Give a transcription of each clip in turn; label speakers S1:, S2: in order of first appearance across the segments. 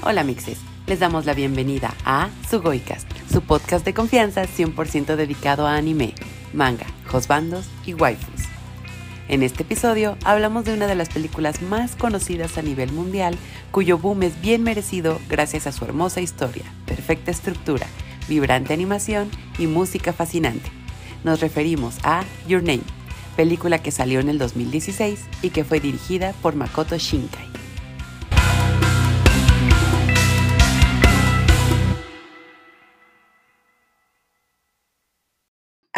S1: Hola mixes, les damos la bienvenida a Sugoicast, su podcast de confianza 100% dedicado a anime, manga, josbandos y waifus. En este episodio hablamos de una de las películas más conocidas a nivel mundial, cuyo boom es bien merecido gracias a su hermosa historia, perfecta estructura, vibrante animación y música fascinante. Nos referimos a Your Name, película que salió en el 2016 y que fue dirigida por Makoto Shinkai.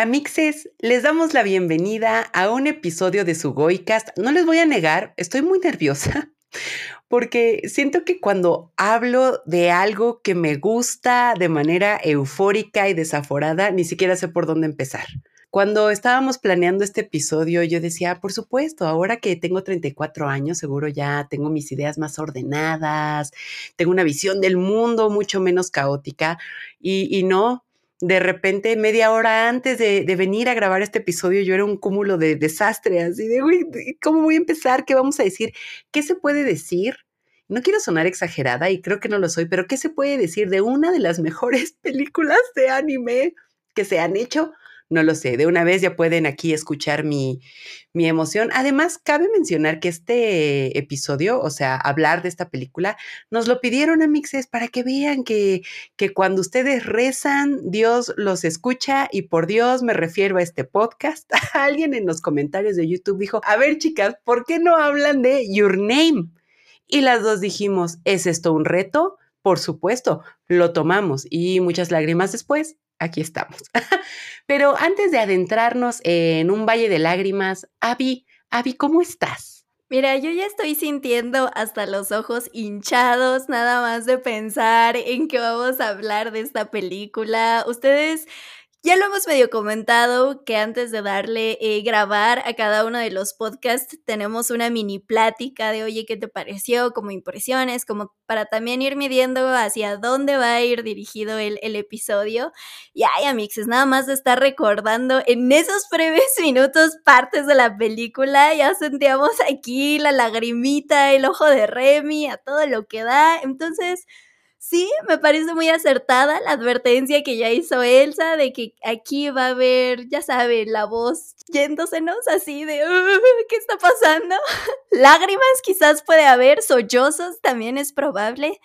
S1: Amixes, les damos la bienvenida a un episodio de su Goicast. No les voy a negar, estoy muy nerviosa porque siento que cuando hablo de algo que me gusta de manera eufórica y desaforada, ni siquiera sé por dónde empezar. Cuando estábamos planeando este episodio, yo decía, por supuesto, ahora que tengo 34 años, seguro ya tengo mis ideas más ordenadas, tengo una visión del mundo mucho menos caótica y, y no, de repente, media hora antes de, venir a grabar este episodio, yo era un cúmulo de desastre, así de, ¿cómo voy a empezar? ¿Qué vamos a decir? ¿Qué se puede decir? No quiero sonar exagerada y creo que no lo soy, pero ¿qué se puede decir de una de las mejores películas de anime que se han hecho? No lo sé, de una vez ya pueden aquí escuchar mi, mi emoción. Además, cabe mencionar que este episodio, o sea, hablar de esta película, nos lo pidieron a Mixes para que vean que, que cuando ustedes rezan, Dios los escucha y por Dios me refiero a este podcast. Alguien en los comentarios de YouTube dijo, a ver chicas, ¿por qué no hablan de Your Name? Y las dos dijimos, ¿es esto un reto? Por supuesto, lo tomamos y muchas lágrimas después aquí estamos. Pero antes de adentrarnos en un valle de lágrimas, Abby, Abby, ¿cómo estás?
S2: Mira, yo ya estoy sintiendo hasta los ojos hinchados nada más de pensar en que vamos a hablar de esta película. Ustedes ya lo hemos medio comentado que antes de darle eh, grabar a cada uno de los podcasts tenemos una mini plática de oye, ¿qué te pareció? Como impresiones, como para también ir midiendo hacia dónde va a ir dirigido el, el episodio. Y ay, amixes, nada más de estar recordando en esos breves minutos partes de la película, ya sentíamos aquí la lagrimita, el ojo de Remy, a todo lo que da. Entonces sí, me parece muy acertada la advertencia que ya hizo Elsa de que aquí va a haber, ya saben, la voz yéndosenos así de, ¿qué está pasando? Lágrimas quizás puede haber, sollozos también es probable.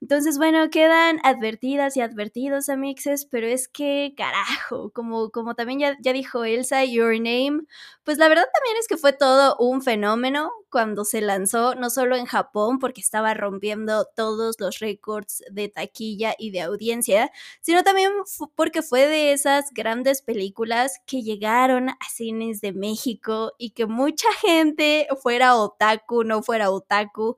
S2: Entonces, bueno, quedan advertidas y advertidos, amixes, pero es que, carajo, como, como también ya, ya dijo Elsa, Your Name, pues la verdad también es que fue todo un fenómeno cuando se lanzó, no solo en Japón, porque estaba rompiendo todos los récords de taquilla y de audiencia, sino también porque fue de esas grandes películas que llegaron a cines de México y que mucha gente, fuera otaku, no fuera otaku,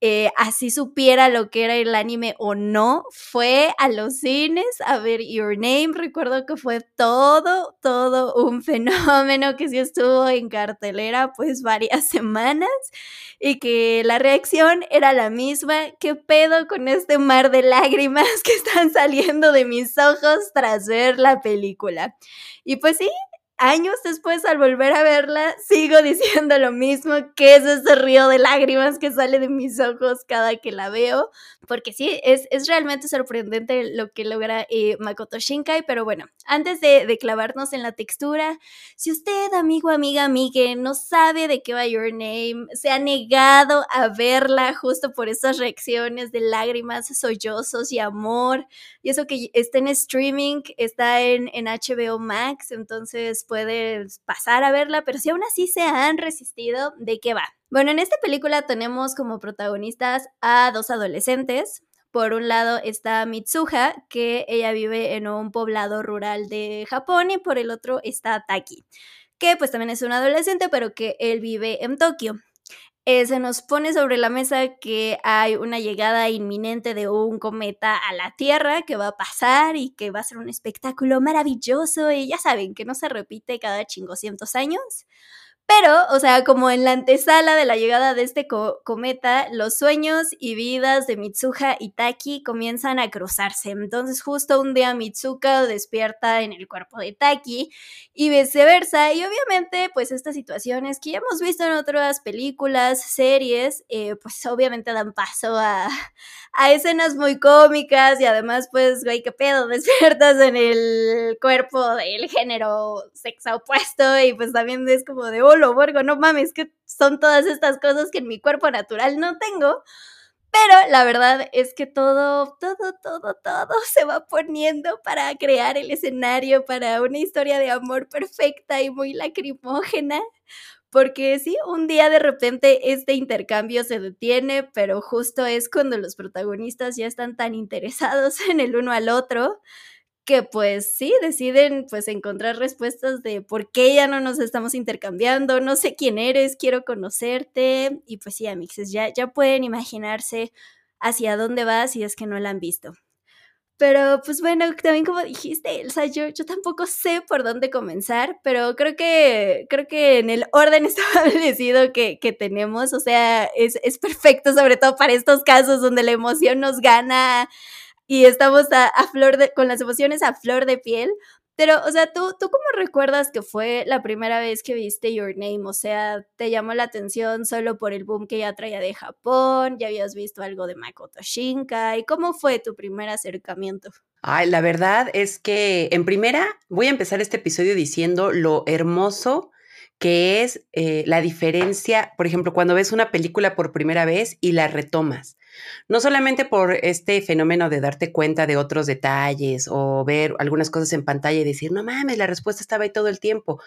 S2: eh, así supiera lo que era el anime o no, fue a los cines a ver Your Name. Recuerdo que fue todo, todo un fenómeno que sí estuvo en cartelera pues varias semanas y que la reacción era la misma. ¿Qué pedo con este mar de lágrimas que están saliendo de mis ojos tras ver la película? Y pues sí, años después, al volver a verla, sigo diciendo lo mismo, que es ese río de lágrimas que sale de mis ojos cada que la veo, porque sí, es, es realmente sorprendente lo que logra eh, Makoto Shinkai, pero bueno, antes de, clavarnos en la textura, si usted, amigo, amiga, amigue, no sabe de qué va Your Name, se ha negado a verla justo por esas reacciones de lágrimas, sollozos y amor, y eso que está en streaming, está en, en HBO Max, entonces puedes pasar a verla, pero si aún así se han resistido, ¿de qué va? Bueno, en esta película tenemos como protagonistas a dos adolescentes. Por un lado está Mitsuha, que ella vive en un poblado rural de Japón, y por el otro está Taki, que pues también es un adolescente, pero que él vive en Tokio. Eh, se nos pone sobre la mesa que hay una llegada inminente de un cometa a la Tierra que va a pasar y que va a ser un espectáculo maravilloso y ya saben que no se repite cada chingoscientos años. Pero, o sea, como en la antesala de la llegada de este cometa, los sueños y vidas de Mitsuha y Taki comienzan a cruzarse. Entonces, justo un día Mitsuka despierta en el cuerpo de Taki y viceversa. Y obviamente, pues estas situaciones que ya hemos visto en otras películas, series, eh, pues obviamente dan paso a, a escenas muy cómicas y además, pues, güey, qué pedo, despiertas en el cuerpo del género sexo opuesto y pues también es como de, lo borgo, no mames, que son todas estas cosas que en mi cuerpo natural no tengo. Pero la verdad es que todo, todo, todo, todo se va poniendo para crear el escenario para una historia de amor perfecta y muy lacrimógena. Porque sí, un día de repente este intercambio se detiene, pero justo es cuando los protagonistas ya están tan interesados en el uno al otro que pues sí, deciden pues encontrar respuestas de por qué ya no nos estamos intercambiando, no sé quién eres, quiero conocerte y pues sí, amixes, ya, ya pueden imaginarse hacia dónde va si es que no la han visto. Pero pues bueno, también como dijiste, Elsa, yo, yo tampoco sé por dónde comenzar, pero creo que, creo que en el orden establecido que, que tenemos, o sea, es, es perfecto, sobre todo para estos casos donde la emoción nos gana y estamos a, flor de, con las emociones a flor de piel. Pero, o sea, ¿tú, ¿tú cómo recuerdas que fue la primera vez que viste Your Name? O sea, ¿te llamó la atención solo por el boom que ya traía de Japón? ¿Ya habías visto algo de Makoto Shinkai? ¿Cómo fue tu primer acercamiento?
S1: Ay, la verdad es que en primera voy a empezar este episodio diciendo lo hermoso que es eh, la diferencia, por ejemplo, cuando ves una película por primera vez y la retomas. No solamente por este fenómeno de darte cuenta de otros detalles o ver algunas cosas en pantalla y decir, no mames, la respuesta estaba ahí todo el tiempo,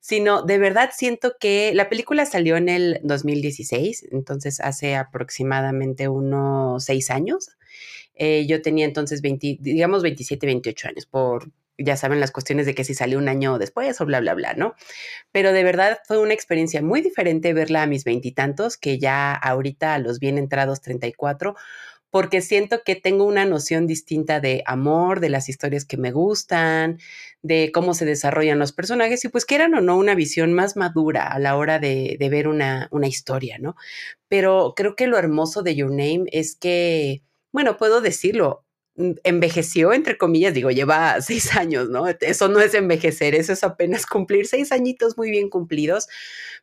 S1: sino de verdad siento que la película salió en el 2016, entonces hace aproximadamente unos seis años. Eh, yo tenía entonces 20, digamos 27, 28 años, por ya saben las cuestiones de que si salió un año después o bla, bla, bla, ¿no? Pero de verdad fue una experiencia muy diferente verla a mis veintitantos, que ya ahorita a los bien entrados 34, porque siento que tengo una noción distinta de amor, de las historias que me gustan, de cómo se desarrollan los personajes y pues quieran o no una visión más madura a la hora de, de ver una, una historia, ¿no? Pero creo que lo hermoso de Your Name es que, bueno, puedo decirlo, envejeció, entre comillas, digo, lleva seis años, ¿no? Eso no es envejecer, eso es apenas cumplir seis añitos muy bien cumplidos,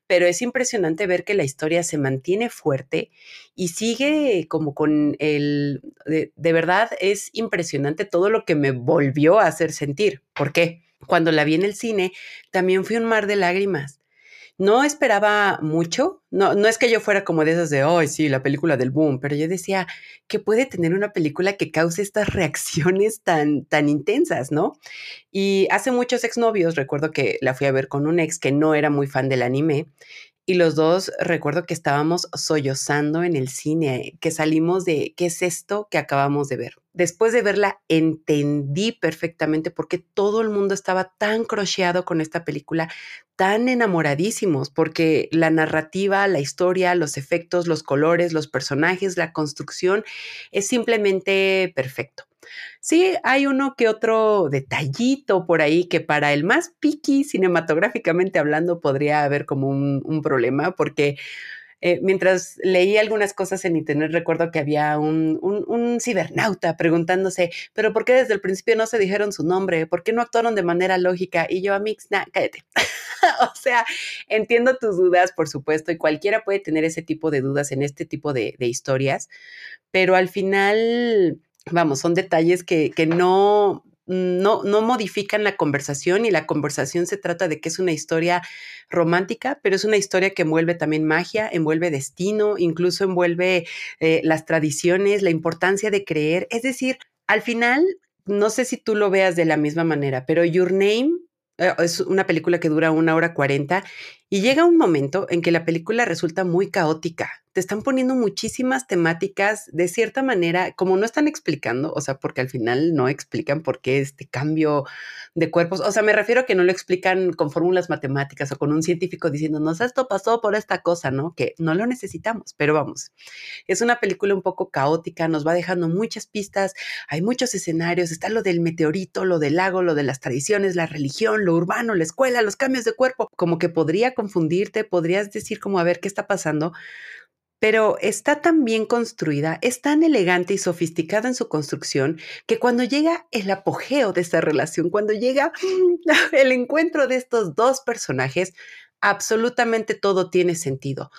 S1: pero es impresionante ver que la historia se mantiene fuerte y sigue como con el, de, de verdad es impresionante todo lo que me volvió a hacer sentir. ¿Por qué? Cuando la vi en el cine, también fui un mar de lágrimas no esperaba mucho. No, no es que yo fuera como de esas de, ay, sí, la película del boom, pero yo decía que puede tener una película que cause estas reacciones tan, tan intensas, ¿no? Y hace muchos exnovios, recuerdo que la fui a ver con un ex que no era muy fan del anime y los dos recuerdo que estábamos sollozando en el cine, que salimos de, ¿qué es esto que acabamos de ver? Después de verla, entendí perfectamente por qué todo el mundo estaba tan crocheado con esta película, tan enamoradísimos, porque la narrativa, la historia, los efectos, los colores, los personajes, la construcción es simplemente perfecto. Sí, hay uno que otro detallito por ahí que para el más piqui cinematográficamente hablando podría haber como un, problema, porque eh, mientras leí algunas cosas en internet, recuerdo que había un, un, cibernauta preguntándose, pero ¿por qué desde el principio no se dijeron su nombre? ¿Por qué no actuaron de manera lógica? Y yo, a Mix, nah, cállate. o sea, entiendo tus dudas, por supuesto, y cualquiera puede tener ese tipo de dudas en este tipo de historias, pero al final vamos, son detalles que, no, no, no, modifican la conversación y la conversación se trata de que es una historia romántica, pero es una historia que envuelve también magia, envuelve destino, incluso envuelve eh, las tradiciones, la importancia de creer. Es decir, al final, no sé si tú lo veas de la misma manera, pero Your Name eh, es una película que dura una hora cuarenta y llega un momento en que la película resulta muy caótica te están poniendo muchísimas temáticas de cierta manera, como no están explicando, o sea, porque al final no explican por qué este cambio de cuerpos, o sea, me refiero a que no lo explican con fórmulas matemáticas o con un científico diciéndonos esto pasó por esta cosa, ¿no? Que no lo necesitamos, pero vamos, es una película un poco caótica, nos va dejando muchas pistas, hay muchos escenarios, está lo del meteorito, lo del lago, lo de las tradiciones, la religión, lo urbano, la escuela, los cambios de cuerpo, como que podría confundirte, podrías decir como a ver qué está pasando, pero está tan bien construida, es tan elegante y sofisticada en su construcción que cuando llega el apogeo de esta relación, cuando llega el encuentro de estos dos personajes, absolutamente todo tiene sentido.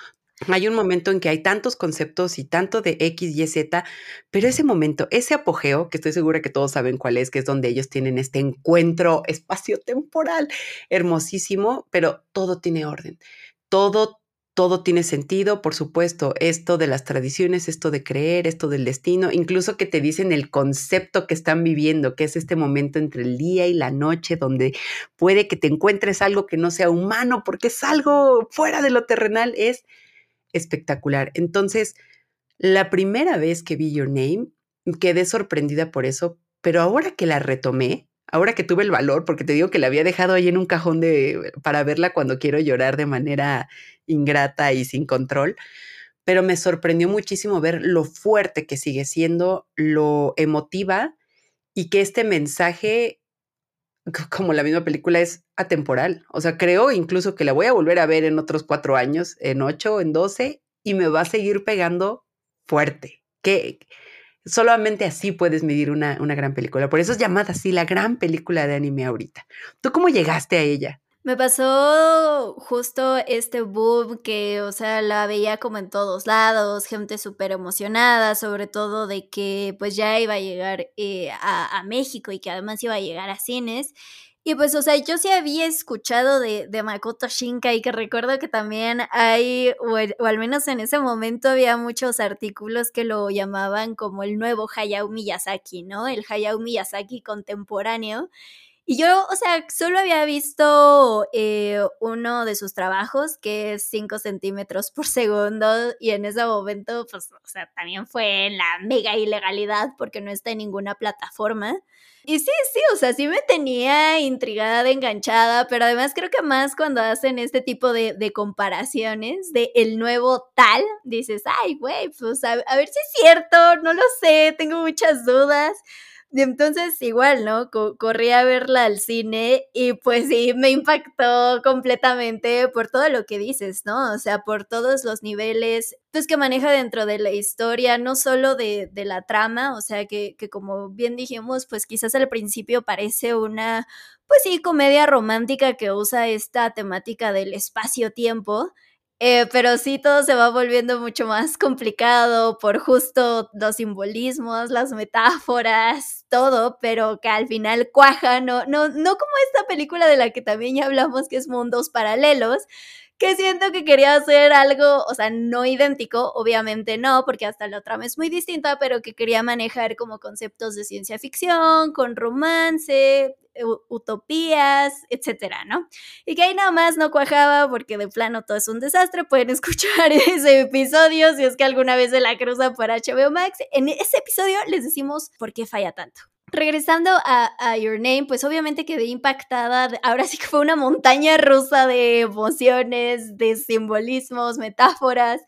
S1: Hay un momento en que hay tantos conceptos y tanto de X, Y, Z, pero ese momento, ese apogeo, que estoy segura que todos saben cuál es, que es donde ellos tienen este encuentro espacio-temporal hermosísimo, pero todo tiene orden. Todo todo tiene sentido, por supuesto, esto de las tradiciones, esto de creer, esto del destino, incluso que te dicen el concepto que están viviendo, que es este momento entre el día y la noche, donde puede que te encuentres algo que no sea humano, porque es algo fuera de lo terrenal, es espectacular. Entonces, la primera vez que vi Your Name, quedé sorprendida por eso, pero ahora que la retomé, ahora que tuve el valor, porque te digo que la había dejado ahí en un cajón de, para verla cuando quiero llorar de manera ingrata y sin control, pero me sorprendió muchísimo ver lo fuerte que sigue siendo, lo emotiva y que este mensaje, como la misma película, es atemporal. O sea, creo incluso que la voy a volver a ver en otros cuatro años, en ocho, en doce, y me va a seguir pegando fuerte. Que solamente así puedes medir una, una gran película. Por eso es llamada así la gran película de anime ahorita. ¿Tú cómo llegaste a ella?
S2: Me pasó justo este boom que, o sea, la veía como en todos lados, gente súper emocionada, sobre todo de que pues ya iba a llegar eh, a, México y que además iba a llegar a cines. Y pues, o sea, yo sí había escuchado de, de Makoto Shinkai, que recuerdo que también hay, o, o, al menos en ese momento había muchos artículos que lo llamaban como el nuevo Hayao Miyazaki, ¿no? El Hayao Miyazaki contemporáneo. Y yo, o sea, solo había visto eh, uno de sus trabajos, que es 5 centímetros por segundo, y en ese momento, pues, o sea, también fue en la mega ilegalidad porque no está en ninguna plataforma. Y sí, sí, o sea, sí me tenía intrigada, enganchada, pero además creo que más cuando hacen este tipo de, comparaciones de el nuevo tal, dices, ay, güey, pues a ver si es cierto, no lo sé, tengo muchas dudas. Y entonces igual, ¿no? corrí a verla al cine y pues sí, me impactó completamente por todo lo que dices, ¿no? O sea, por todos los niveles pues, que maneja dentro de la historia, no solo de, de la trama, o sea, que, que como bien dijimos, pues quizás al principio parece una, pues sí, comedia romántica que usa esta temática del espacio-tiempo, eh, pero sí, todo se va volviendo mucho más complicado por justo los simbolismos, las metáforas, todo, pero que al final cuaja, no, no, no como esta película de la que también ya hablamos, que es Mundos Paralelos, que siento que quería hacer algo, o sea, no idéntico, obviamente no, porque hasta la trama es muy distinta, pero que quería manejar como conceptos de ciencia ficción, con romance, utopías, etcétera, ¿no? Y que ahí nada más no cuajaba porque de plano todo es un desastre. Pueden escuchar ese episodio si es que alguna vez se la cruza por HBO Max. En ese episodio les decimos por qué falla tanto. Regresando a, Your Name, pues obviamente quedé impactada. Ahora sí que fue una montaña rusa de emociones, de simbolismos, metáforas,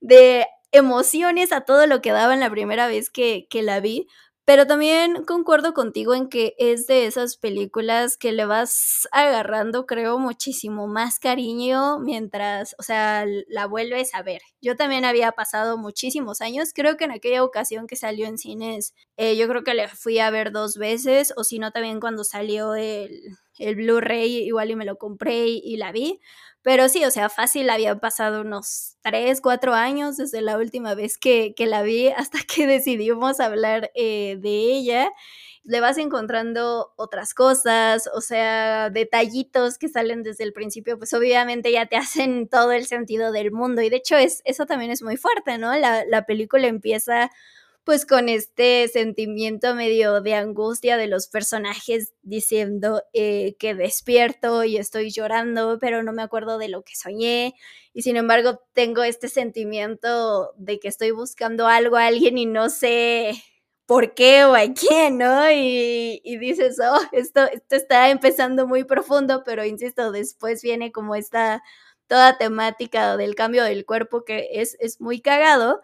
S2: de emociones a todo lo que daba en la primera vez que la vi. Pero también concuerdo contigo en que es de esas películas que le vas agarrando, creo, muchísimo más cariño mientras, o sea, la vuelves a ver. Yo también había pasado muchísimos años, creo que en aquella ocasión que salió en cines, eh, yo creo que le fui a ver dos veces, o si no, también cuando salió el, el Blu-ray, igual y me lo compré y, la vi. Pero sí, o sea, fácil, había pasado unos tres, cuatro años desde la última vez que, que la vi hasta que decidimos hablar eh, de ella. Le vas encontrando otras cosas, o sea, detallitos que salen desde el principio, pues obviamente ya te hacen todo el sentido del mundo. Y de hecho, es, eso también es muy fuerte, ¿no? La, la película empieza pues con este sentimiento medio de angustia de los personajes diciendo eh, que despierto y estoy llorando, pero no me acuerdo de lo que soñé. Y sin embargo tengo este sentimiento de que estoy buscando algo a alguien y no sé por qué o a quién, ¿no? Y, y dices, oh, esto, esto está empezando muy profundo, pero insisto, después viene como esta toda temática del cambio del cuerpo que es, es muy cagado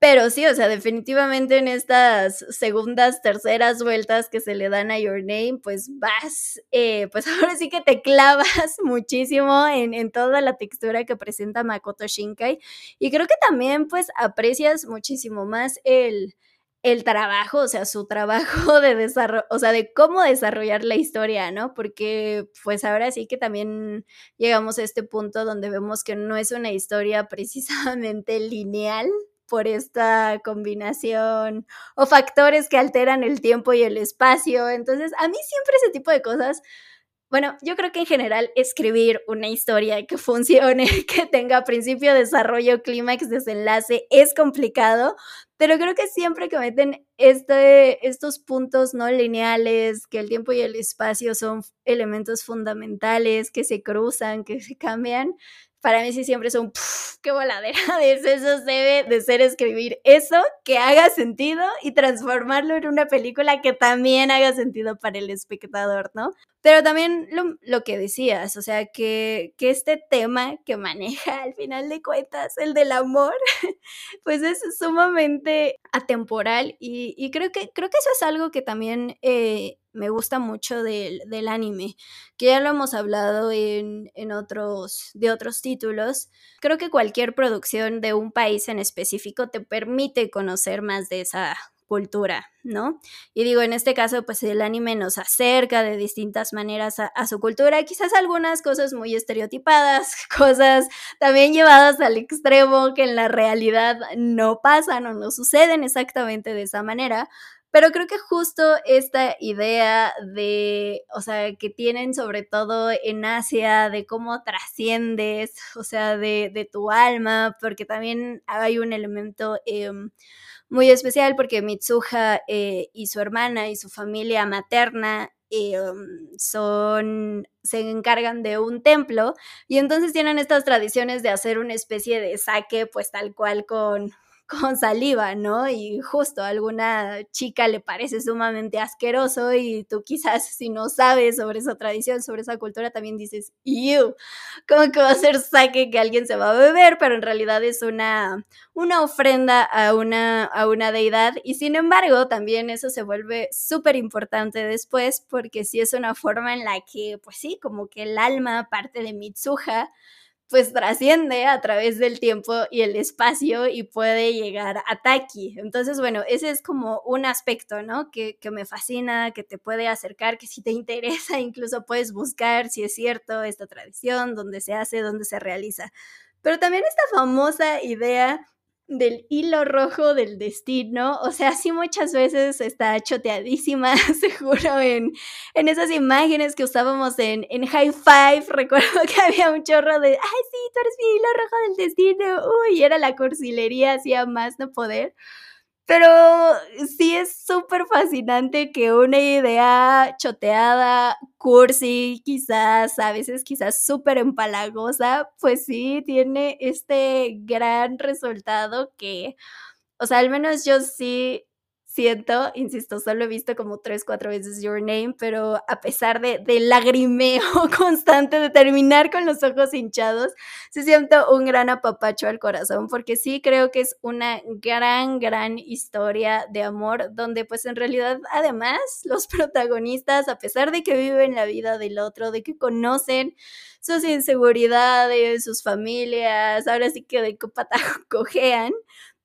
S2: Pero sí, o sea, definitivamente en estas segundas, terceras vueltas que se le dan a Your Name, pues vas, eh, pues ahora sí que te clavas muchísimo en, en, toda la textura que presenta Makoto Shinkai. Y creo que también pues aprecias muchísimo más el, el trabajo, o sea, su trabajo de desarrollo, o sea, de cómo desarrollar la historia, ¿no? Porque pues ahora sí que también llegamos a este punto donde vemos que no es una historia precisamente lineal, por esta combinación o factores que alteran el tiempo y el espacio. Entonces, a mí siempre ese tipo de cosas, bueno, yo creo que en general escribir una historia que funcione, que tenga principio, desarrollo, clímax, desenlace, es complicado, pero creo que siempre que meten este, estos puntos no lineales, que el tiempo y el espacio son elementos fundamentales, que se cruzan, que se cambian, para mí sí siempre es un qué voladera de eso debe de ser escribir eso que haga sentido y transformarlo en una película que también haga sentido para el espectador, ¿no? Pero también lo, que decías, o sea, que, que, este tema que maneja al final de cuentas, el del amor, pues es sumamente atemporal y, y creo, que, creo que eso es algo que también eh, me gusta mucho del, del, anime, que ya lo hemos hablado en, en, otros, de otros títulos. Creo que cualquier producción de un país en específico te permite conocer más de esa cultura, ¿no? Y digo, en este caso, pues el anime nos acerca de distintas maneras a, su cultura, quizás algunas cosas muy estereotipadas, cosas también llevadas al extremo que en la realidad no pasan o no suceden exactamente de esa manera, pero creo que justo esta idea de, o sea, que tienen sobre todo en Asia, de cómo trasciendes, o sea, de, de tu alma, porque también hay un elemento... Eh, muy especial porque Mitsuha eh, y su hermana y su familia materna eh, son, se encargan de un templo y entonces tienen estas tradiciones de hacer una especie de saque pues tal cual con con saliva, ¿no? Y justo a alguna chica le parece sumamente asqueroso y tú quizás si no sabes sobre esa tradición, sobre esa cultura, también dices, ¡Ew! ¿Cómo que va a ser saque que alguien se va a beber? Pero en realidad es una, una ofrenda a una, a una deidad y sin embargo también eso se vuelve súper importante después porque sí es una forma en la que, pues sí, como que el alma, parte de Mitsuha, pues trasciende a través del tiempo y el espacio y puede llegar a Taki. Entonces, bueno, ese es como un aspecto, ¿no? Que, que, me fascina, que te puede acercar, que si te interesa, incluso puedes buscar si es cierto esta tradición, dónde se hace, dónde se realiza. Pero también esta famosa idea del hilo rojo del destino. O sea, sí muchas veces está choteadísima, seguro, en, en esas imágenes que usábamos en, en High Five. Recuerdo que había un chorro de, ay, sí, tú eres mi hilo rojo del destino. Uy, era la cursilería, hacía más no poder. Pero sí es súper fascinante que una idea choteada, cursi, quizás, a veces quizás súper empalagosa, pues sí tiene este gran resultado que, o sea, al menos yo sí siento, insisto, solo he visto como tres, cuatro veces Your Name, pero a pesar de, de lagrimeo constante, de terminar con los ojos hinchados, sí siento un gran apapacho al corazón, porque sí creo que es una gran, gran historia de amor, donde pues en realidad además los protagonistas, a pesar de que viven la vida del otro, de que conocen sus inseguridades, sus familias, ahora sí que de copatajo cojean,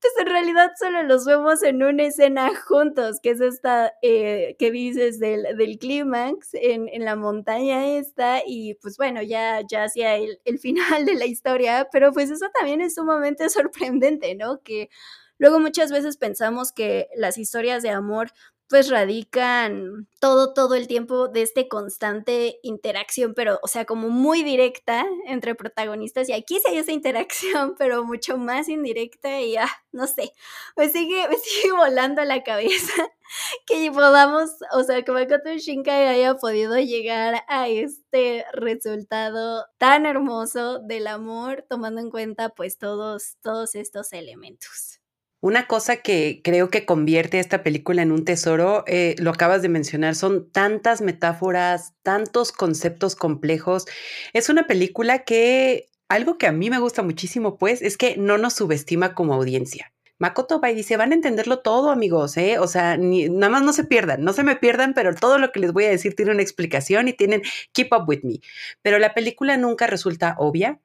S2: pues en realidad solo los vemos en una escena juntos, que es esta eh, que dices del, del clímax en, en, la montaña esta, y pues bueno, ya, ya hacia el, el final de la historia, pero pues eso también es sumamente sorprendente, ¿no? Que luego muchas veces pensamos que las historias de amor pues radican todo, todo el tiempo de este constante interacción, pero, o sea, como muy directa entre protagonistas. Y aquí sí hay esa interacción, pero mucho más indirecta y, ah, no sé, me sigue, me sigue volando la cabeza que podamos, o sea, que Makoto Shinkai haya podido llegar a este resultado tan hermoso del amor, tomando en cuenta, pues, todos, todos estos elementos.
S1: Una cosa que creo que convierte a esta película en un tesoro, eh, lo acabas de mencionar, son tantas metáforas, tantos conceptos complejos. Es una película que algo que a mí me gusta muchísimo, pues, es que no nos subestima como audiencia. Makoto va y dice, van a entenderlo todo, amigos, ¿eh? O sea, nada más no se pierdan, no se me pierdan, pero todo lo que les voy a decir tiene una explicación y tienen keep up with me. Pero la película nunca resulta obvia,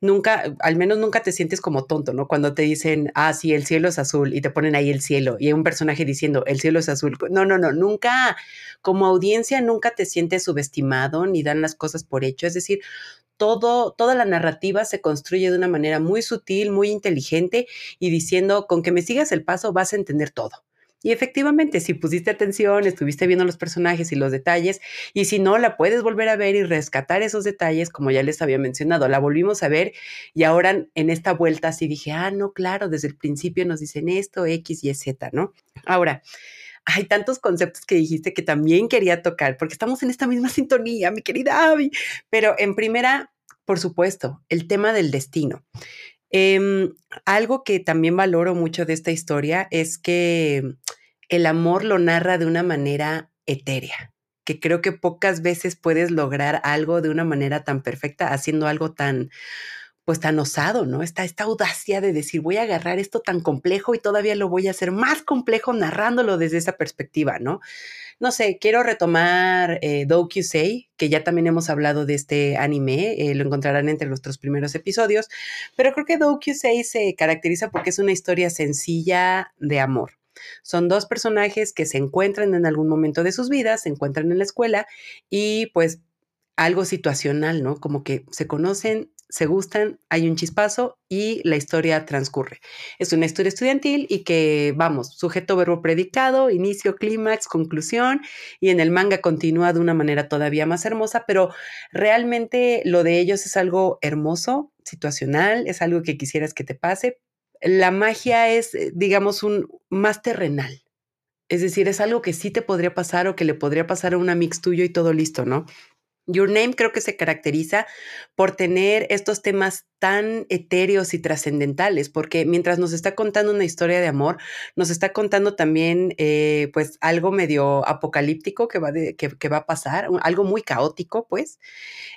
S1: nunca, al menos nunca te sientes como tonto, ¿no? Cuando te dicen, ah, sí, el cielo es azul y te ponen ahí el cielo y hay un personaje diciendo, el cielo es azul. No, no, no, nunca, como audiencia, nunca te sientes subestimado ni dan las cosas por hecho. Es decir, todo, toda la narrativa se construye de una manera muy sutil, muy inteligente y diciendo, con que me sigas el paso vas a entender todo. Y efectivamente, si pusiste atención, estuviste viendo los personajes y los detalles, y si no, la puedes volver a ver y rescatar esos detalles, como ya les había mencionado. La volvimos a ver y ahora en esta vuelta sí dije, ah, no, claro, desde el principio nos dicen esto, X y Z, ¿no? Ahora, hay tantos conceptos que dijiste que también quería tocar, porque estamos en esta misma sintonía, mi querida Abby. Pero en primera, por supuesto, el tema del destino. Em, algo que también valoro mucho de esta historia es que el amor lo narra de una manera etérea, que creo que pocas veces puedes lograr algo de una manera tan perfecta haciendo algo tan pues tan osado, ¿no? Esta, esta audacia de decir, voy a agarrar esto tan complejo y todavía lo voy a hacer más complejo narrándolo desde esa perspectiva, ¿no? No sé, quiero retomar eh, Say, que ya también hemos hablado de este anime, eh, lo encontrarán entre nuestros primeros episodios, pero creo que Say se caracteriza porque es una historia sencilla de amor. Son dos personajes que se encuentran en algún momento de sus vidas, se encuentran en la escuela y pues algo situacional, ¿no? Como que se conocen, se gustan, hay un chispazo y la historia transcurre. Es una historia estudiantil y que, vamos, sujeto, verbo, predicado, inicio, clímax, conclusión y en el manga continúa de una manera todavía más hermosa, pero realmente lo de ellos es algo hermoso, situacional, es algo que quisieras que te pase. La magia es, eh, digamos, un más terrenal. Es decir, es algo que sí te podría pasar o que le podría pasar a un mix tuyo y todo listo, ¿no? Your Name creo que se caracteriza por tener estos temas tan etéreos y trascendentales, porque mientras nos está contando una historia de amor, nos está contando también eh, pues algo medio apocalíptico que va, que, va a pasar, algo muy caótico pues,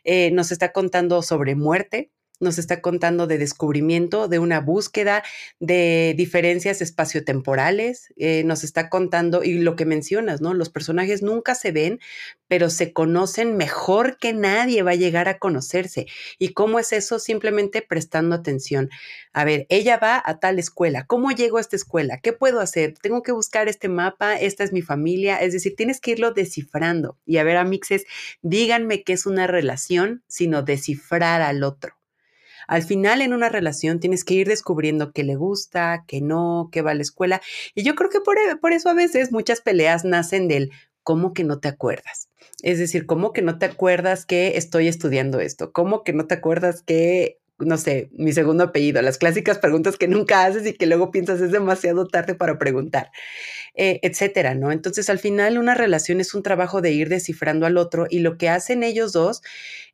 S1: eh, nos está contando sobre muerte, nos está contando de descubrimiento, de una búsqueda, de diferencias espaciotemporales, eh, nos está contando, y lo que mencionas, ¿no? Los personajes nunca se ven, pero se conocen mejor que nadie va a llegar a conocerse. ¿Y cómo es eso? Simplemente prestando atención. A ver, ella va a tal escuela, ¿cómo llego a esta escuela? ¿Qué puedo hacer? Tengo que buscar este mapa, esta es mi familia, es decir, tienes que irlo descifrando. Y a ver, amixes, díganme qué es una relación, sino descifrar al otro. Al final en una relación tienes que ir descubriendo qué le gusta, qué no, qué va a la escuela. Y yo creo que por, e, por eso a veces muchas peleas nacen del cómo que no te acuerdas. Es decir, ¿cómo que no te acuerdas que estoy estudiando esto? ¿Cómo que no te acuerdas que, no sé, mi segundo apellido? Las clásicas preguntas que nunca haces y que luego piensas es demasiado tarde para preguntar, eh, etcétera, ¿no? Entonces, al final, una relación es un trabajo de ir descifrando al otro y lo que hacen ellos dos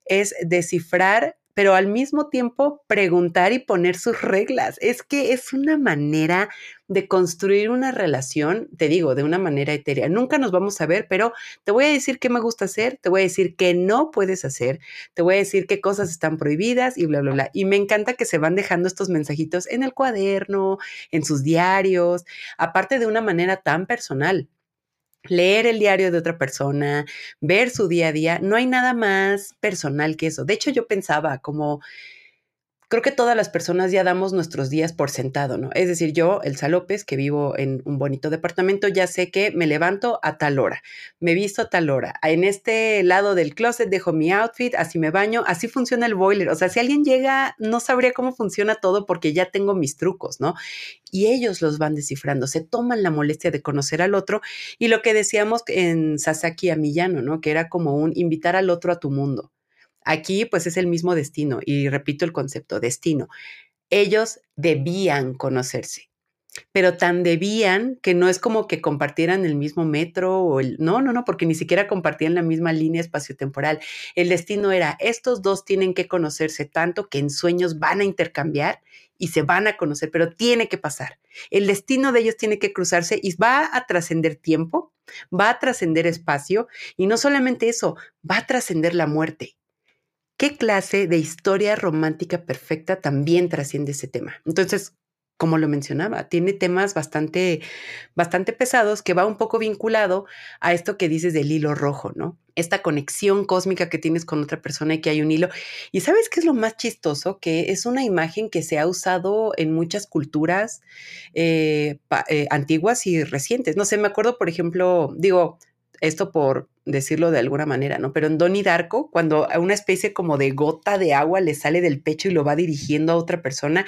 S1: es descifrar pero al mismo tiempo preguntar y poner sus reglas. Es que es una manera de construir una relación, te digo, de una manera etérea. Nunca nos vamos a ver, pero te voy a decir qué me gusta hacer, te voy a decir qué no puedes hacer, te voy a decir qué cosas están prohibidas y bla, bla, bla. Y me encanta que se van dejando estos mensajitos en el cuaderno, en sus diarios, aparte de una manera tan personal leer el diario de otra persona, ver su día a día, no hay nada más personal que eso. De hecho, yo pensaba como creo que todas las personas ya damos nuestros días por sentado, ¿no? Es decir, yo, Elsa López, que vivo en un bonito departamento, ya sé que me levanto a tal hora, me visto a tal hora, en este lado del closet dejo mi outfit, así me baño, así funciona el boiler. O sea, si alguien llega, no sabría cómo funciona todo porque ya tengo mis trucos, ¿no? Y ellos los van descifrando, se toman la molestia de conocer al otro y lo que decíamos en Sasaki Amillano, ¿no? Que era como un invitar al otro a tu mundo. Aquí pues es el mismo destino y repito el concepto, destino. Ellos debían conocerse, pero tan debían que no es como que compartieran el mismo metro o el... No, no, no, porque ni siquiera compartían la misma línea espaciotemporal. El destino era, estos dos tienen que conocerse tanto que en sueños van a intercambiar y se van a conocer, pero tiene que pasar. El destino de ellos tiene que cruzarse y va a trascender tiempo, va a trascender espacio y no solamente eso, va a trascender la muerte. ¿Qué clase de historia romántica perfecta también trasciende ese tema? Entonces, como lo mencionaba, tiene temas bastante, bastante pesados que va un poco vinculado a esto que dices del hilo rojo, ¿no? Esta conexión cósmica que tienes con otra persona y que hay un hilo. Y sabes qué es lo más chistoso? Que es una imagen que se ha usado en muchas culturas eh, eh, antiguas y recientes. No sé, me acuerdo, por ejemplo, digo, esto por decirlo de alguna manera, ¿no? Pero en Donnie Darko, cuando una especie como de gota de agua le sale del pecho y lo va dirigiendo a otra persona,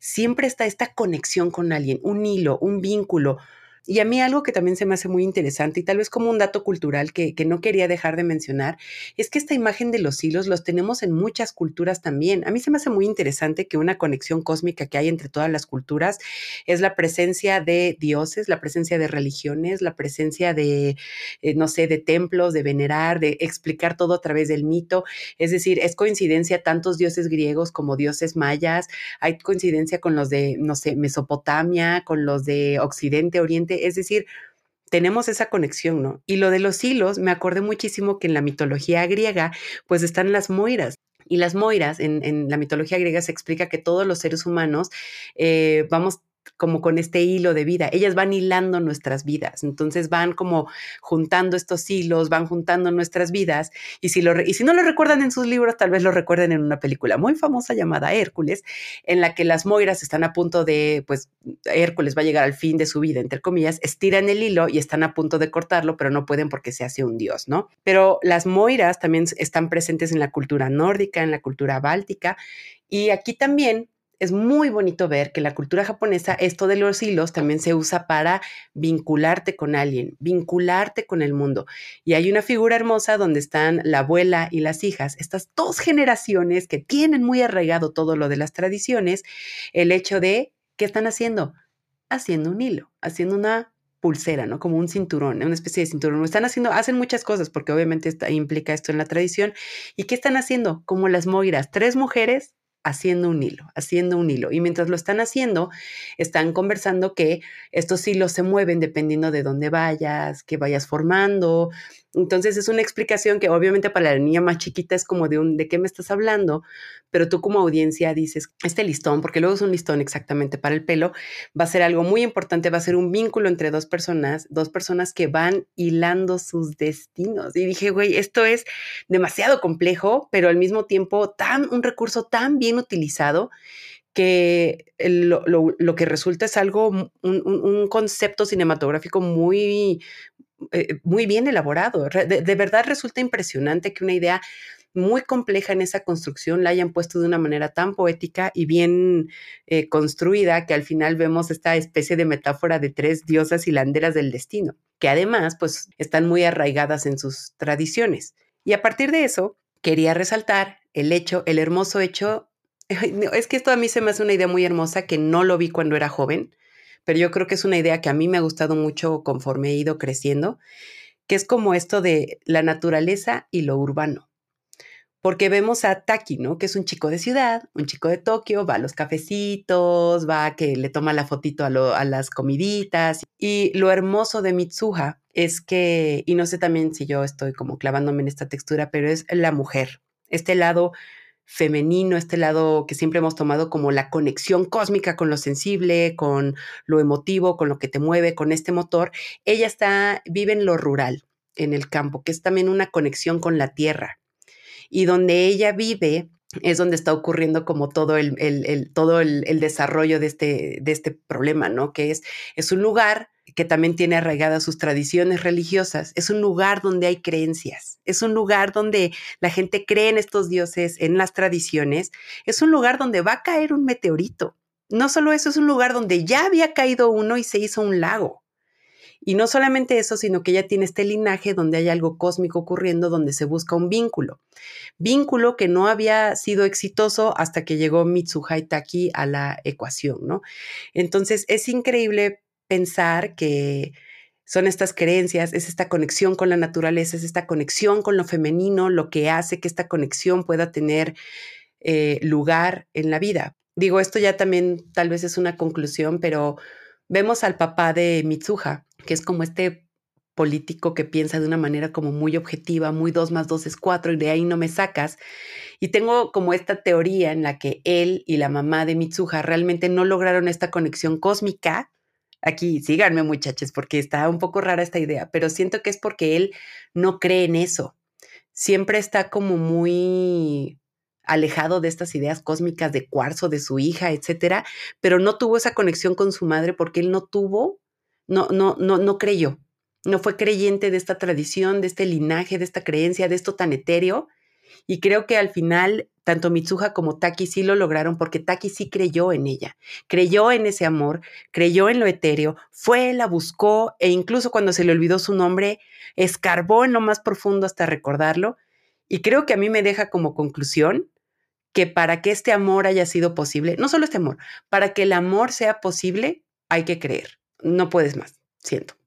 S1: siempre está esta conexión con alguien, un hilo, un vínculo, y a mí algo que también se me hace muy interesante y tal vez como un dato cultural que, no quería dejar de mencionar, es que esta imagen de los hilos los tenemos en muchas culturas también. A mí se me hace muy interesante que una conexión cósmica que hay entre todas las culturas es la presencia de dioses, la presencia de religiones, la presencia de, eh, no sé, de templos, de venerar, de explicar todo a través del mito. Es decir, es coincidencia tantos dioses griegos como dioses mayas, hay coincidencia con los de, no sé, Mesopotamia, con los de Occidente, Oriente es decir, tenemos esa conexión, ¿no? Y lo de los hilos, me acordé muchísimo que en la mitología griega, pues están las moiras. Y las moiras, en, la mitología griega se explica que todos los seres humanos eh, vamos como con este hilo de vida. Ellas van hilando nuestras vidas, entonces van como juntando estos hilos, van juntando nuestras vidas y si, no lo recuerdan en sus libros, tal vez lo recuerden en una película muy famosa llamada Hércules, en la que las moiras están a punto de, pues Hércules va a llegar al fin de su vida, entre comillas, estiran el hilo y están a punto de cortarlo, pero no pueden porque se hace un dios, ¿no? Pero las moiras también están presentes en la cultura nórdica, en la cultura báltica y aquí también es muy bonito ver que la cultura japonesa, esto de los hilos también se usa para vincularte con alguien, vincularte con el mundo. Y hay una figura hermosa donde están la abuela y las hijas, estas dos generaciones que tienen muy arraigado todo lo de las tradiciones, el hecho de, ¿qué están haciendo? Haciendo un hilo, haciendo una pulsera, ¿no? Como un cinturón, una especie de cinturón. Están haciendo, hacen muchas cosas porque obviamente implica esto en la tradición. ¿Y qué están haciendo? Como las moiras, tres mujeres haciendo un hilo, haciendo un hilo. Y mientras lo están haciendo, están conversando que estos hilos se mueven dependiendo de dónde vayas, que vayas formando, entonces es una explicación que obviamente para la niña más chiquita es como de un, ¿de qué me estás hablando? Pero tú como audiencia dices, este listón, porque luego es un listón exactamente para el pelo, va a ser algo muy importante, va a ser un vínculo entre dos personas, dos personas que van hilando sus destinos. Y dije, güey, esto es demasiado complejo, pero al mismo tiempo tan, un recurso tan bien utilizado que lo, que resulta es algo, un, un, concepto cinematográfico muy, eh, muy bien elaborado. De, verdad resulta impresionante que una idea muy compleja en esa construcción la hayan puesto de una manera tan poética y bien eh, construida que al final vemos esta especie de metáfora de tres diosas hilanderas del destino, que además pues están muy arraigadas en sus tradiciones. Y a partir de eso, quería resaltar el hecho, el hermoso hecho, es que esto a mí se me hace una idea muy hermosa que no lo vi cuando era joven, pero yo creo que es una idea que a mí me ha gustado mucho conforme he ido creciendo, que es como esto de la naturaleza y lo urbano. Porque vemos a Taki, ¿no? Que es un chico de ciudad, un chico de Tokio, va a los cafecitos, va a que le toma la fotito a, a las comiditas. Y lo hermoso de Mitsuha es que, y no sé también si yo estoy como clavándome en esta textura, pero es la mujer. Este lado femenino, este lado que siempre hemos tomado como la conexión cósmica con lo sensible, con lo emotivo, con lo que te mueve, con este motor, ella está, vive en lo rural, en el campo, que es también una conexión con la tierra. Y donde ella vive es donde está ocurriendo como todo el, todo el, desarrollo de este, de este problema, ¿no? Que es, es un lugar que también tiene arraigadas sus tradiciones religiosas, es un lugar donde hay creencias, es un lugar donde la gente cree en estos dioses, en las tradiciones, es un lugar donde va a caer un meteorito. No solo eso, es un lugar donde ya había caído uno y se hizo un lago. Y no solamente eso, sino que ya tiene este linaje donde hay algo cósmico ocurriendo, donde se busca un vínculo. Vínculo que no había sido exitoso hasta que llegó Mitsuhai Taki a la ecuación, ¿no? Entonces es increíble pensar que son estas creencias, es esta conexión con la naturaleza, es esta conexión con lo femenino, lo que hace que esta conexión pueda tener eh, lugar en la vida. Digo, esto ya también tal vez es una conclusión, pero vemos al papá de Mitsuha, que es como este político que piensa de una manera como muy objetiva, muy dos más dos es cuatro y de ahí no me sacas. Y tengo como esta teoría en la que él y la mamá de Mitsuha realmente no lograron esta conexión cósmica. Aquí, síganme muchachos, porque está un poco rara esta idea, pero siento que es porque él no cree en eso. Siempre está como muy alejado de estas ideas cósmicas de cuarzo de su hija, etcétera, pero no tuvo esa conexión con su madre porque él no tuvo, no, no, no, no creyó, no fue creyente de esta tradición, de este linaje, de esta creencia, de esto tan etéreo. Y creo que al final tanto Mitsuha como Taki sí lo lograron porque Taki sí creyó en ella, creyó en ese amor, creyó en lo etéreo, fue, la buscó e incluso cuando se le olvidó su nombre, escarbó en lo más profundo hasta recordarlo. Y creo que a mí me deja como conclusión que para que este amor haya sido posible, no solo este amor, para que el amor sea posible, hay que creer. No puedes más, siento.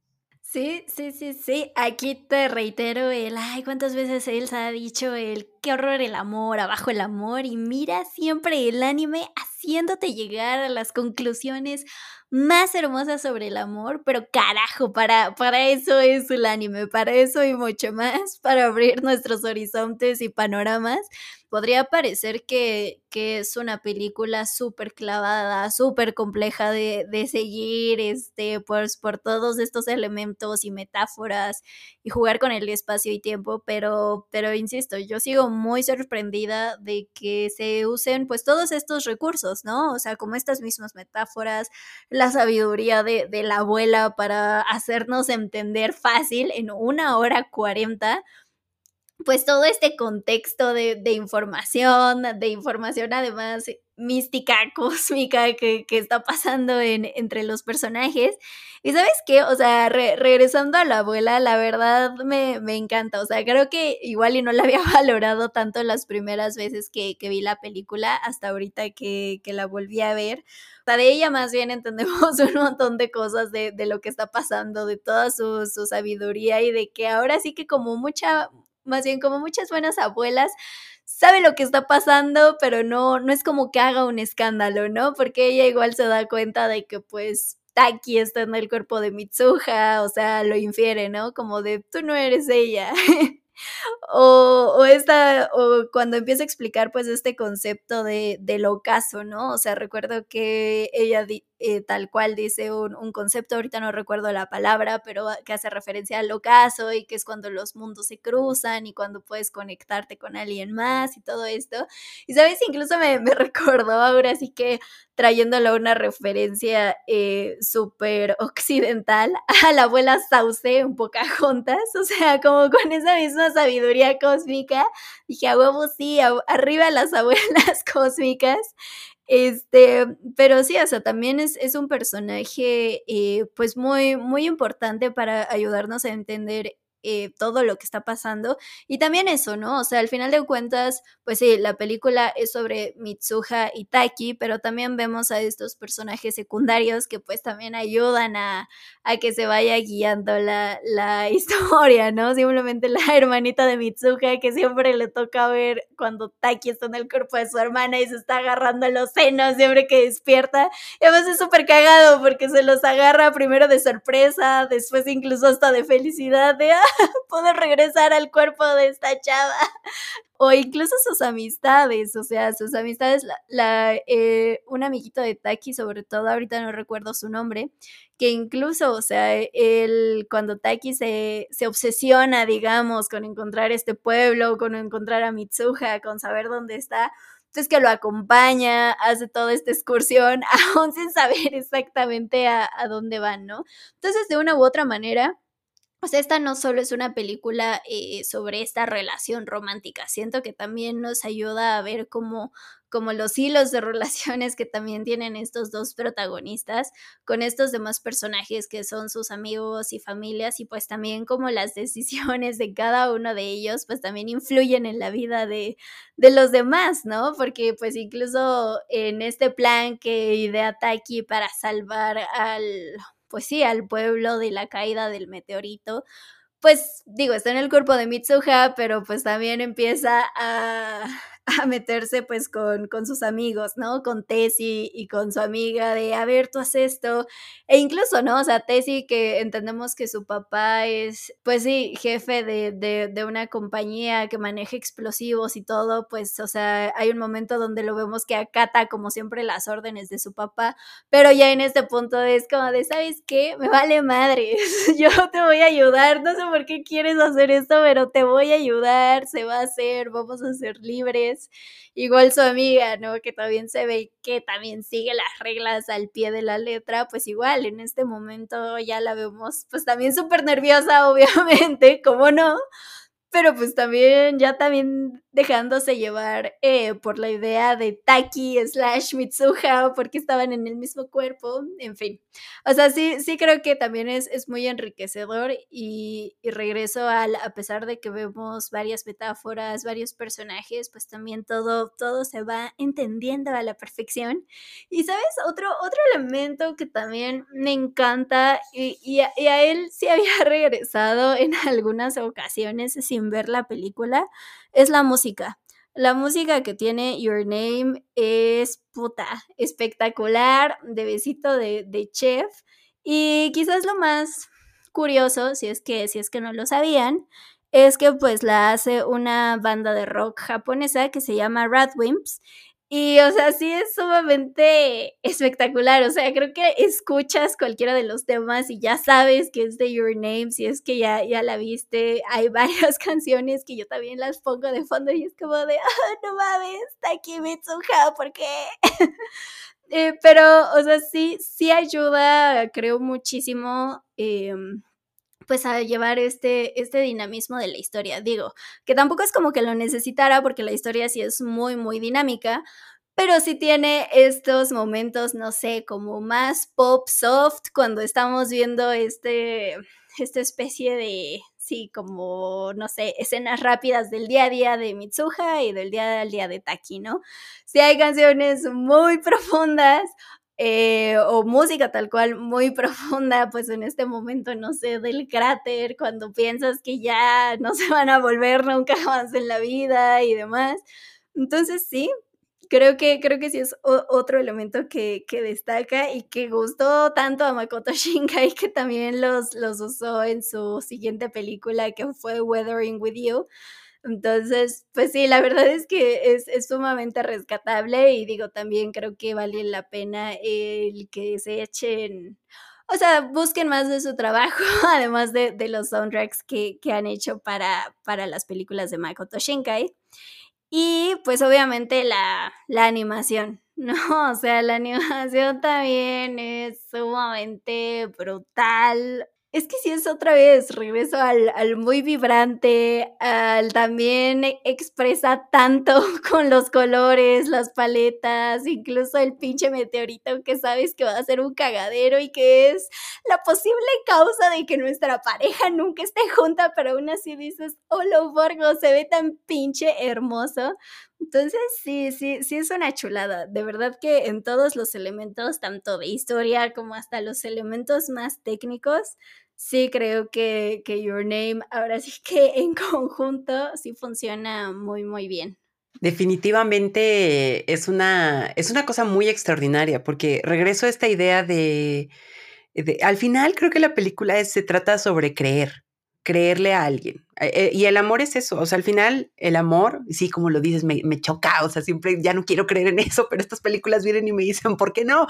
S2: Sí, sí, sí, sí. Aquí te reitero el, ay, cuántas veces Elsa ha dicho el, qué horror el amor, abajo el amor, y mira siempre el anime haciéndote llegar a las conclusiones más hermosas sobre el amor, pero carajo, para, para eso es el anime, para eso y mucho más, para abrir nuestros horizontes y panoramas. Podría parecer que, es una película súper clavada, súper compleja de, de, seguir, este, pues, por todos estos elementos y metáforas y jugar con el espacio y tiempo, pero, pero insisto, yo sigo muy sorprendida de que se usen pues todos estos recursos, ¿no? O sea, como estas mismas metáforas, la sabiduría de, de la abuela para hacernos entender fácil en una hora cuarenta pues todo este contexto de, de, información, de información además mística, cósmica que, que está pasando en, entre los personajes. Y sabes qué, o sea, regresando a la abuela, la verdad me, me, encanta, o sea, creo que igual y no la había valorado tanto las primeras veces que, que vi la película, hasta ahorita que, que, la volví a ver. O sea, de ella más bien entendemos un montón de cosas de, de lo que está pasando, de toda su, su sabiduría y de que ahora sí que como mucha, más bien como muchas buenas abuelas, sabe lo que está pasando, pero no, no es como que haga un escándalo, ¿no? Porque ella igual se da cuenta de que pues Taki está en el cuerpo de Mitsuha, o sea, lo infiere, ¿no? Como de, tú no eres ella. o, o, esta, o cuando empieza a explicar pues este concepto de, del ocaso, ¿no? O sea, recuerdo que ella eh, tal cual dice un, un, concepto, ahorita no recuerdo la palabra, pero que hace referencia al ocaso y que es cuando los mundos se cruzan y cuando puedes conectarte con alguien más y todo esto. Y sabes, incluso me, me recordó ahora, así que trayéndolo una referencia eh, súper occidental a la abuela Sauce, un juntas, o sea, como con esa misma sabiduría cósmica, dije, a huevo sí, arriba las abuelas cósmicas, este, pero sí, o sea, también es, es un personaje eh, pues muy, muy importante para ayudarnos a entender eh, todo lo que está pasando. Y también eso, ¿no? O sea, al final de cuentas, pues sí, la película es sobre Mitsuha y Taki, pero también vemos a estos personajes secundarios que pues también ayudan a, a que se vaya guiando la, la historia, ¿no? Simplemente la hermanita de Mitsuha que siempre le toca ver cuando Taki está en el cuerpo de su hermana y se está agarrando los senos siempre que despierta. Y además es súper cagado porque se los agarra primero de sorpresa, después incluso hasta de felicidad, ah, poder regresar al cuerpo de esta chava. O incluso sus amistades, o sea, sus amistades, la, eh, un amiguito de Taki, sobre todo, ahorita no recuerdo su nombre, que incluso, o sea, él, cuando Taki se, se obsesiona, digamos, con encontrar este pueblo, con encontrar a Mitsuha, con saber dónde está, entonces que lo acompaña, hace toda esta excursión, aún sin saber exactamente a, a, dónde van, ¿no? Entonces, de una u otra manera, sea, esta no solo es una película eh, sobre esta relación romántica, siento que también nos ayuda a ver cómo, como los hilos de relaciones que también tienen estos dos protagonistas con estos demás personajes que son sus amigos y familias y pues también como las decisiones de cada uno de ellos pues también influyen en la vida de, de los demás, ¿no? Porque pues incluso en este plan que idea Taki para salvar al pues sí, al pueblo de la caída del meteorito, pues digo, está en el cuerpo de Mitsuha, pero pues también empieza a a meterse pues con, con sus amigos, ¿no? Con Tessie y con su amiga de, a ver, tú haces esto. E incluso, ¿no? O sea, Tessie que entendemos que su papá es, pues sí, jefe de, de, de una compañía que maneja explosivos y todo, pues, o sea, hay un momento donde lo vemos que acata como siempre las órdenes de su papá, pero ya en este punto es como de, ¿sabes qué? Me vale madre, yo te voy a ayudar, no sé por qué quieres hacer esto, pero te voy a ayudar, se va a hacer, vamos a ser libres. Igual su amiga, ¿no? Que también se ve que también sigue las reglas al pie de la letra, pues igual en este momento ya la vemos pues también súper nerviosa, obviamente, ¿cómo no? pero pues también, ya también dejándose llevar eh, por la idea de Taki slash Mitsuha, porque estaban en el mismo cuerpo, en fin. O sea, sí, sí creo que también es, es muy enriquecedor y, y regreso al, a pesar de que vemos varias metáforas, varios personajes, pues también todo, todo se va entendiendo a la perfección. Y sabes, otro, otro elemento que también me encanta y, y, a, y a él sí había regresado en algunas ocasiones, sin ver la película es la La música que tiene Your Name es puta, espectacular, de besito de, de chef. Y quizás lo más curioso, si es que, si es que no lo sabían, es que pues la hace una banda de rock japonesa que se llama Radwimps y, o sea, sí es sumamente espectacular. O sea, creo que escuchas cualquiera de los temas y ya sabes que es de Your Name, si es que ya, ya la viste. Hay varias canciones que yo también las pongo de fondo y es como de, oh, no mames, Taki Mitsuha, ¿por qué? eh, pero, o sea, sí, sí ayuda, creo muchísimo. Eh, pues a llevar este, este dinamismo de la historia. Digo, que tampoco es como que lo necesitara porque la historia sí es muy, muy dinámica, pero sí tiene estos momentos, no sé, como más pop soft cuando estamos viendo este, esta especie de, sí, como, no sé, escenas rápidas del día a día de Mitsuha y del día al día de Taki, ¿no? Sí hay canciones muy profundas eh, o música tal cual muy profunda, pues en este momento, no sé, del cráter, cuando piensas que ya no se van a volver nunca más en la vida y demás. Entonces sí, creo que, creo que sí es otro elemento que, que, destaca y que gustó tanto a Makoto Shinkai que también los, los usó en su siguiente película que fue Weathering with You. Entonces, pues sí, la verdad es que es, sumamente rescatable y digo, también creo que vale la pena el que se echen, o sea, busquen más de su trabajo, además de, de los soundtracks que, que, han hecho para, para las películas de Makoto Shinkai. Y pues obviamente la, la animación, ¿no? O sea, la animación también es sumamente brutal. Es que si es otra vez, regreso al, muy vibrante, al también expresa tanto con los colores, las paletas, incluso el pinche meteorito que sabes que va a ser un cagadero y que es la posible causa de que nuestra pareja nunca esté junta, pero aún así dices, lo borgo, se ve tan pinche hermoso. Entonces, sí, sí, sí es una chulada. De verdad que en todos los elementos, tanto de historia como hasta los elementos más técnicos, sí creo que, que Your Name ahora sí que en conjunto sí funciona muy, muy bien.
S1: Definitivamente es una, es una cosa muy extraordinaria porque regreso a esta idea de, de al final creo que la película es, se trata sobre creer, creerle a alguien. Eh, y el amor es eso, o sea, al final el amor, sí, como lo dices, me, me, choca, o sea, siempre ya no quiero creer en eso, pero estas películas vienen y me dicen, ¿por qué no?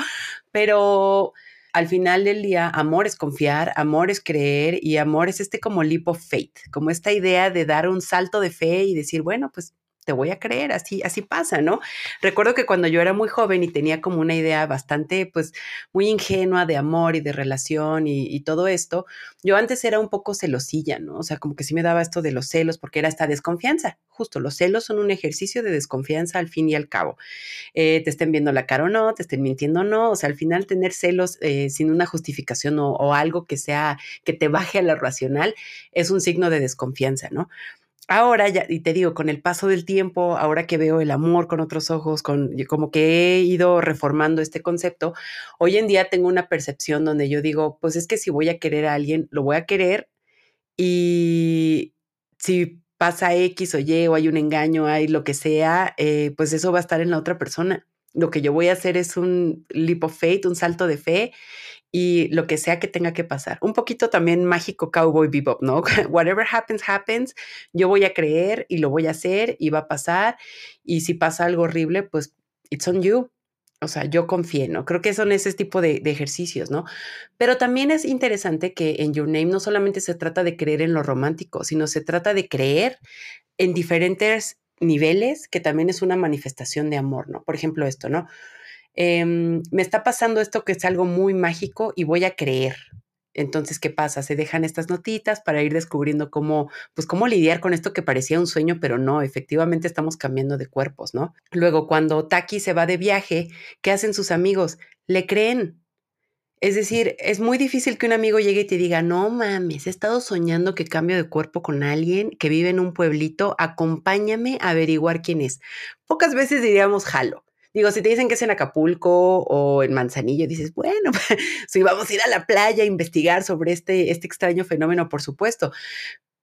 S1: Pero al final del día, amor es confiar, amor es creer y amor es este como leap of faith, como esta idea de dar un salto de fe y decir, bueno, pues te voy a creer, así, así pasa, ¿no? Recuerdo que cuando yo era muy joven y tenía como una idea bastante, pues, muy ingenua de amor y de relación y, todo esto, yo antes era un poco celosilla, ¿no? O sea, como que sí me daba esto de los celos porque era esta desconfianza. Justo, los celos son un ejercicio de desconfianza al fin y al cabo. Eh, te estén viendo la cara o no, te estén mintiendo o no, o sea, al final tener celos eh, sin una justificación o, o algo que sea, que te baje a lo racional, es un signo de desconfianza, ¿no? Ahora, ya, y te digo, con el paso del tiempo, ahora que veo el amor con otros ojos, con, como que he ido reformando este concepto, hoy en día tengo una percepción donde yo digo, pues es que si voy a querer a alguien, lo voy a querer y si pasa X o Y o hay un engaño, hay lo que sea, eh, pues eso va a estar en la otra persona. Lo que yo voy a hacer es un leap of faith, un salto de fe y lo que sea que tenga que pasar. Un poquito también mágico cowboy bebop, ¿no? Whatever happens, happens. Yo voy a creer y lo voy a hacer y va a pasar. Y si pasa algo horrible, pues it's on you. O sea, yo confío, ¿no? Creo que son ese tipo de, de, ejercicios, ¿no? Pero también es interesante que en Your Name no solamente se trata de creer en lo romántico, sino se trata de creer en diferentes niveles, que también es una manifestación de amor, ¿no? Por ejemplo, esto, ¿no? Em, me está pasando esto que es algo muy mágico y voy a creer. Entonces, ¿qué pasa? Se dejan estas notitas para ir descubriendo cómo, pues, cómo lidiar con esto que parecía un sueño, pero no, efectivamente estamos cambiando de cuerpos, ¿no? Luego, cuando Taki se va de viaje, ¿qué hacen sus amigos? Le creen. Es decir, es muy difícil que un amigo llegue y te diga, no mames, he estado soñando que cambio de cuerpo con alguien que vive en un pueblito, acompáñame a averiguar quién es. Pocas veces diríamos, jalo. Digo, si te dicen que es en Acapulco o en Manzanillo, dices, bueno, si vamos a ir a la playa a investigar sobre este, este extraño fenómeno, por supuesto.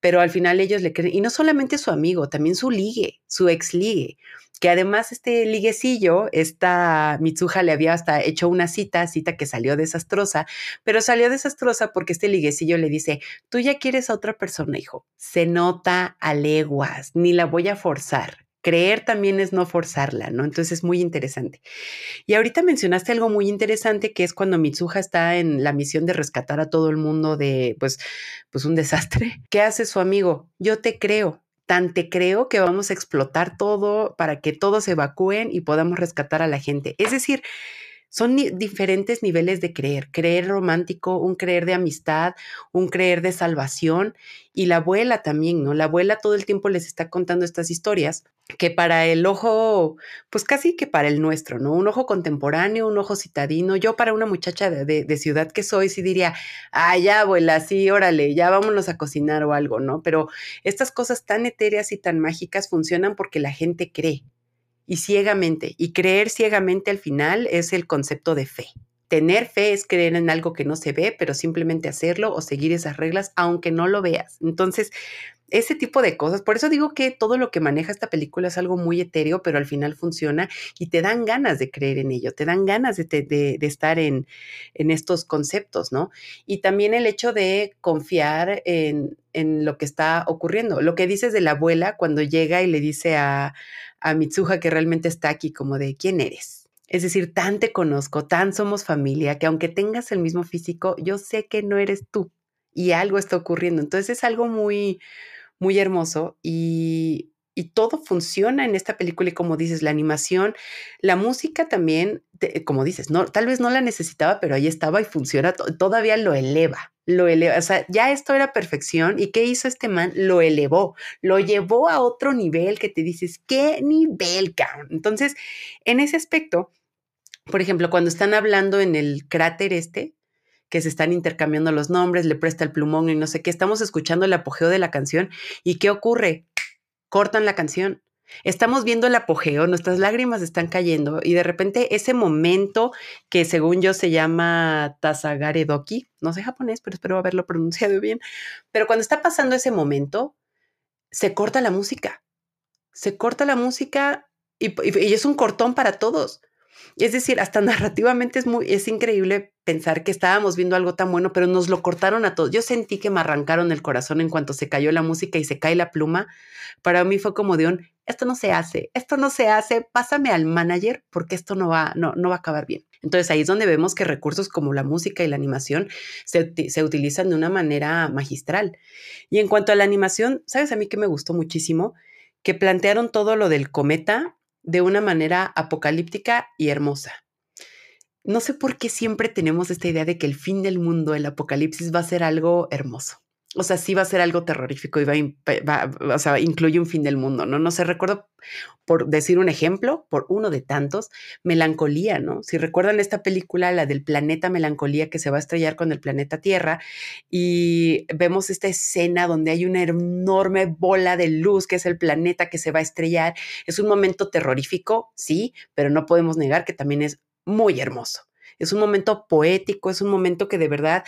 S1: Pero al final ellos le creen, y no solamente su amigo, también su ligue, su ex ligue, que además este liguecillo, esta Mitsuha le había hasta hecho una cita, cita que salió desastrosa, pero salió desastrosa porque este liguecillo le dice, tú ya quieres a otra persona, hijo, se nota a leguas, ni la voy a forzar, creer también es no forzarla, ¿no? Entonces es muy interesante. Y ahorita mencionaste algo muy interesante que es cuando Mitsuha está en la misión de rescatar a todo el mundo de, pues, pues un desastre. ¿Qué hace su amigo? Yo te creo. Tan te creo que vamos a explotar todo para que todos evacúen y podamos rescatar a la gente. Es decir, son diferentes niveles de creer, creer romántico, un creer de amistad, un creer de salvación y la abuela también, ¿no? La abuela todo el tiempo les está contando estas historias que para el ojo, pues casi que para el nuestro, ¿no? Un ojo contemporáneo, un ojo citadino. Yo para una muchacha de, de ciudad que soy, sí diría, ah, ya abuela, sí, órale, ya vámonos a cocinar o algo, ¿no? Pero estas cosas tan etéreas y tan mágicas funcionan porque la gente cree y ciegamente. Y creer ciegamente al final es el concepto de fe. Tener fe es creer en algo que no se ve, pero simplemente hacerlo o seguir esas reglas aunque no lo veas. Entonces, ese tipo de cosas. Por eso digo que todo lo que maneja esta película es algo muy etéreo, pero al final funciona y te dan ganas de creer en ello, te dan ganas de, estar en, en, estos conceptos, ¿no? Y también el hecho de confiar en, en, lo que está ocurriendo. Lo que dices de la abuela cuando llega y le dice a, a Mitsuha que realmente está aquí, como de quién eres. Es decir, tan te conozco, tan somos familia, que aunque tengas el mismo físico, yo sé que no eres tú y algo está ocurriendo. Entonces es algo muy, muy hermoso y, todo funciona en esta película y como dices, la animación, la música también, como dices, no, tal vez no la necesitaba, pero ahí estaba y funciona, todavía lo eleva, lo eleva, o sea, ya esto era perfección y ¿qué hizo este man? Lo elevó, lo llevó a otro nivel que te dices, ¿qué nivel, cabrón? Entonces, en ese aspecto, por ejemplo, cuando están hablando en el cráter este, que se están intercambiando los nombres, le presta el plumón y no sé qué. Estamos escuchando el apogeo de la canción y ¿qué ocurre? Cortan la canción. Estamos viendo el apogeo, nuestras lágrimas están cayendo y de repente ese momento que según yo se llama Tasagare Doki, no sé japonés, pero espero haberlo pronunciado bien, pero cuando está pasando ese momento, se corta la música. Se corta la música y, y es un cortón para todos. Es decir, hasta narrativamente es muy, es increíble pensar que estábamos viendo algo tan bueno, pero nos lo cortaron a todos. Yo sentí que me arrancaron el corazón en cuanto se cayó la música y se cae la pluma. Para mí fue como de un, esto no se hace, esto no se hace, pásame al manager porque esto no va, no, no va a acabar bien. Entonces ahí es donde vemos que recursos como la música y la animación se, se utilizan de una manera magistral. Y en cuanto a la animación, ¿sabes a mí que me gustó muchísimo? Que plantearon todo lo del cometa de una manera apocalíptica y hermosa. No sé por qué siempre tenemos esta idea de que el fin del mundo, el apocalipsis, va a ser algo hermoso. O sea, sí va a ser algo terrorífico y va, o sea, incluye un fin del mundo, ¿no? No sé, recuerdo, por decir un ejemplo, por uno de tantos, melancolía, ¿no? Si recuerdan esta película, la del planeta melancolía que se va a estrellar con el planeta Tierra y vemos esta escena donde hay una enorme bola de luz que es el planeta que se va a estrellar. Es un momento terrorífico, sí, pero no podemos negar que también es muy hermoso. Es un momento poético, es un momento que de verdad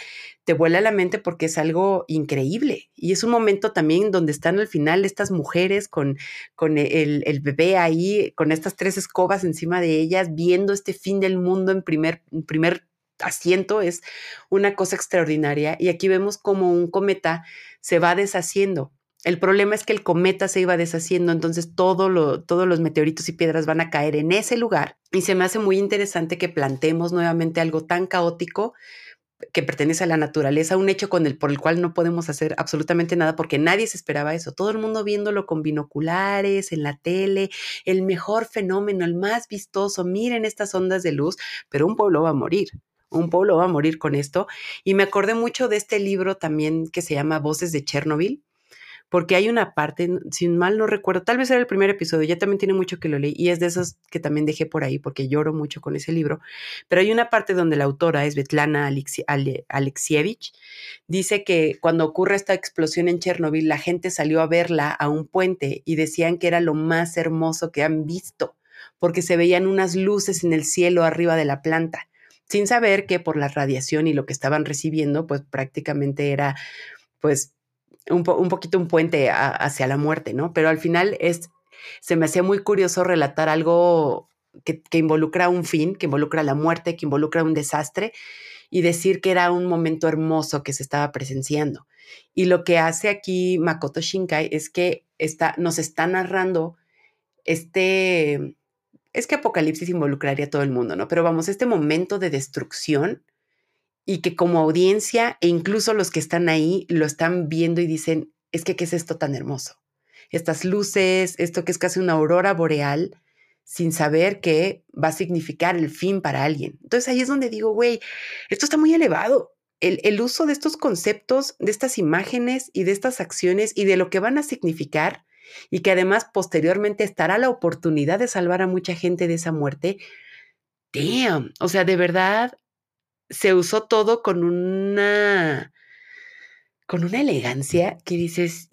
S1: te vuela la mente porque es algo increíble. Y es un momento también donde están al final estas mujeres con, con el, el bebé ahí, con estas tres escobas encima de ellas, viendo este fin del mundo en primer, primer asiento es una cosa extraordinaria. Y aquí vemos como un cometa se va deshaciendo. El problema es que el cometa se iba deshaciendo, entonces todos los meteoritos y piedras van a caer en ese lugar. Y se me hace muy interesante que plantemos nuevamente algo tan caótico que pertenece a la naturaleza, un hecho con el, por el cual no podemos hacer absolutamente nada porque nadie se esperaba eso. Todo el mundo viéndolo con binoculares, en la tele, el mejor fenómeno, el más vistoso. Miren estas ondas de luz, pero un pueblo va a morir un pueblo va a morir con esto. Y me acordé mucho de este libro también que se llama Voces de Chernobyl, porque hay una parte, sin mal no recuerdo, tal vez era el primer episodio, ya también tiene mucho que lo leí, y es de esos que también dejé por ahí porque lloro mucho con ese libro, pero hay una parte donde la autora es Betlana Alexievich, dice que cuando ocurre esta explosión en Chernobyl, la gente salió a verla a un puente y decían que era lo más hermoso que han visto, porque se veían unas luces en el cielo arriba de la planta sin saber que por la radiación y lo que estaban recibiendo, pues prácticamente era, pues, un, poquito un puente hacia la muerte, ¿no? Pero al final es, se me hacía muy curioso relatar algo que, que involucra un fin, que involucra la muerte, que involucra un desastre, y decir que era un momento hermoso que se estaba presenciando. Y lo que hace aquí Makoto Shinkai es que está, nos está narrando este, es que Apocalipsis involucraría a todo el mundo, ¿no? Pero vamos, este momento de destrucción y que como audiencia e incluso los que están ahí lo están viendo y dicen, es que, ¿qué es esto tan hermoso? Estas luces, esto que es casi una aurora boreal, sin saber que va a significar el fin para alguien. Entonces ahí es donde digo, güey, esto está muy elevado. El, el, uso de estos conceptos, de estas imágenes y de estas acciones y de lo que van a significar y que además posteriormente estará la oportunidad de salvar a mucha gente de esa muerte, damn, o sea, de verdad se usó todo con una con una elegancia que dices,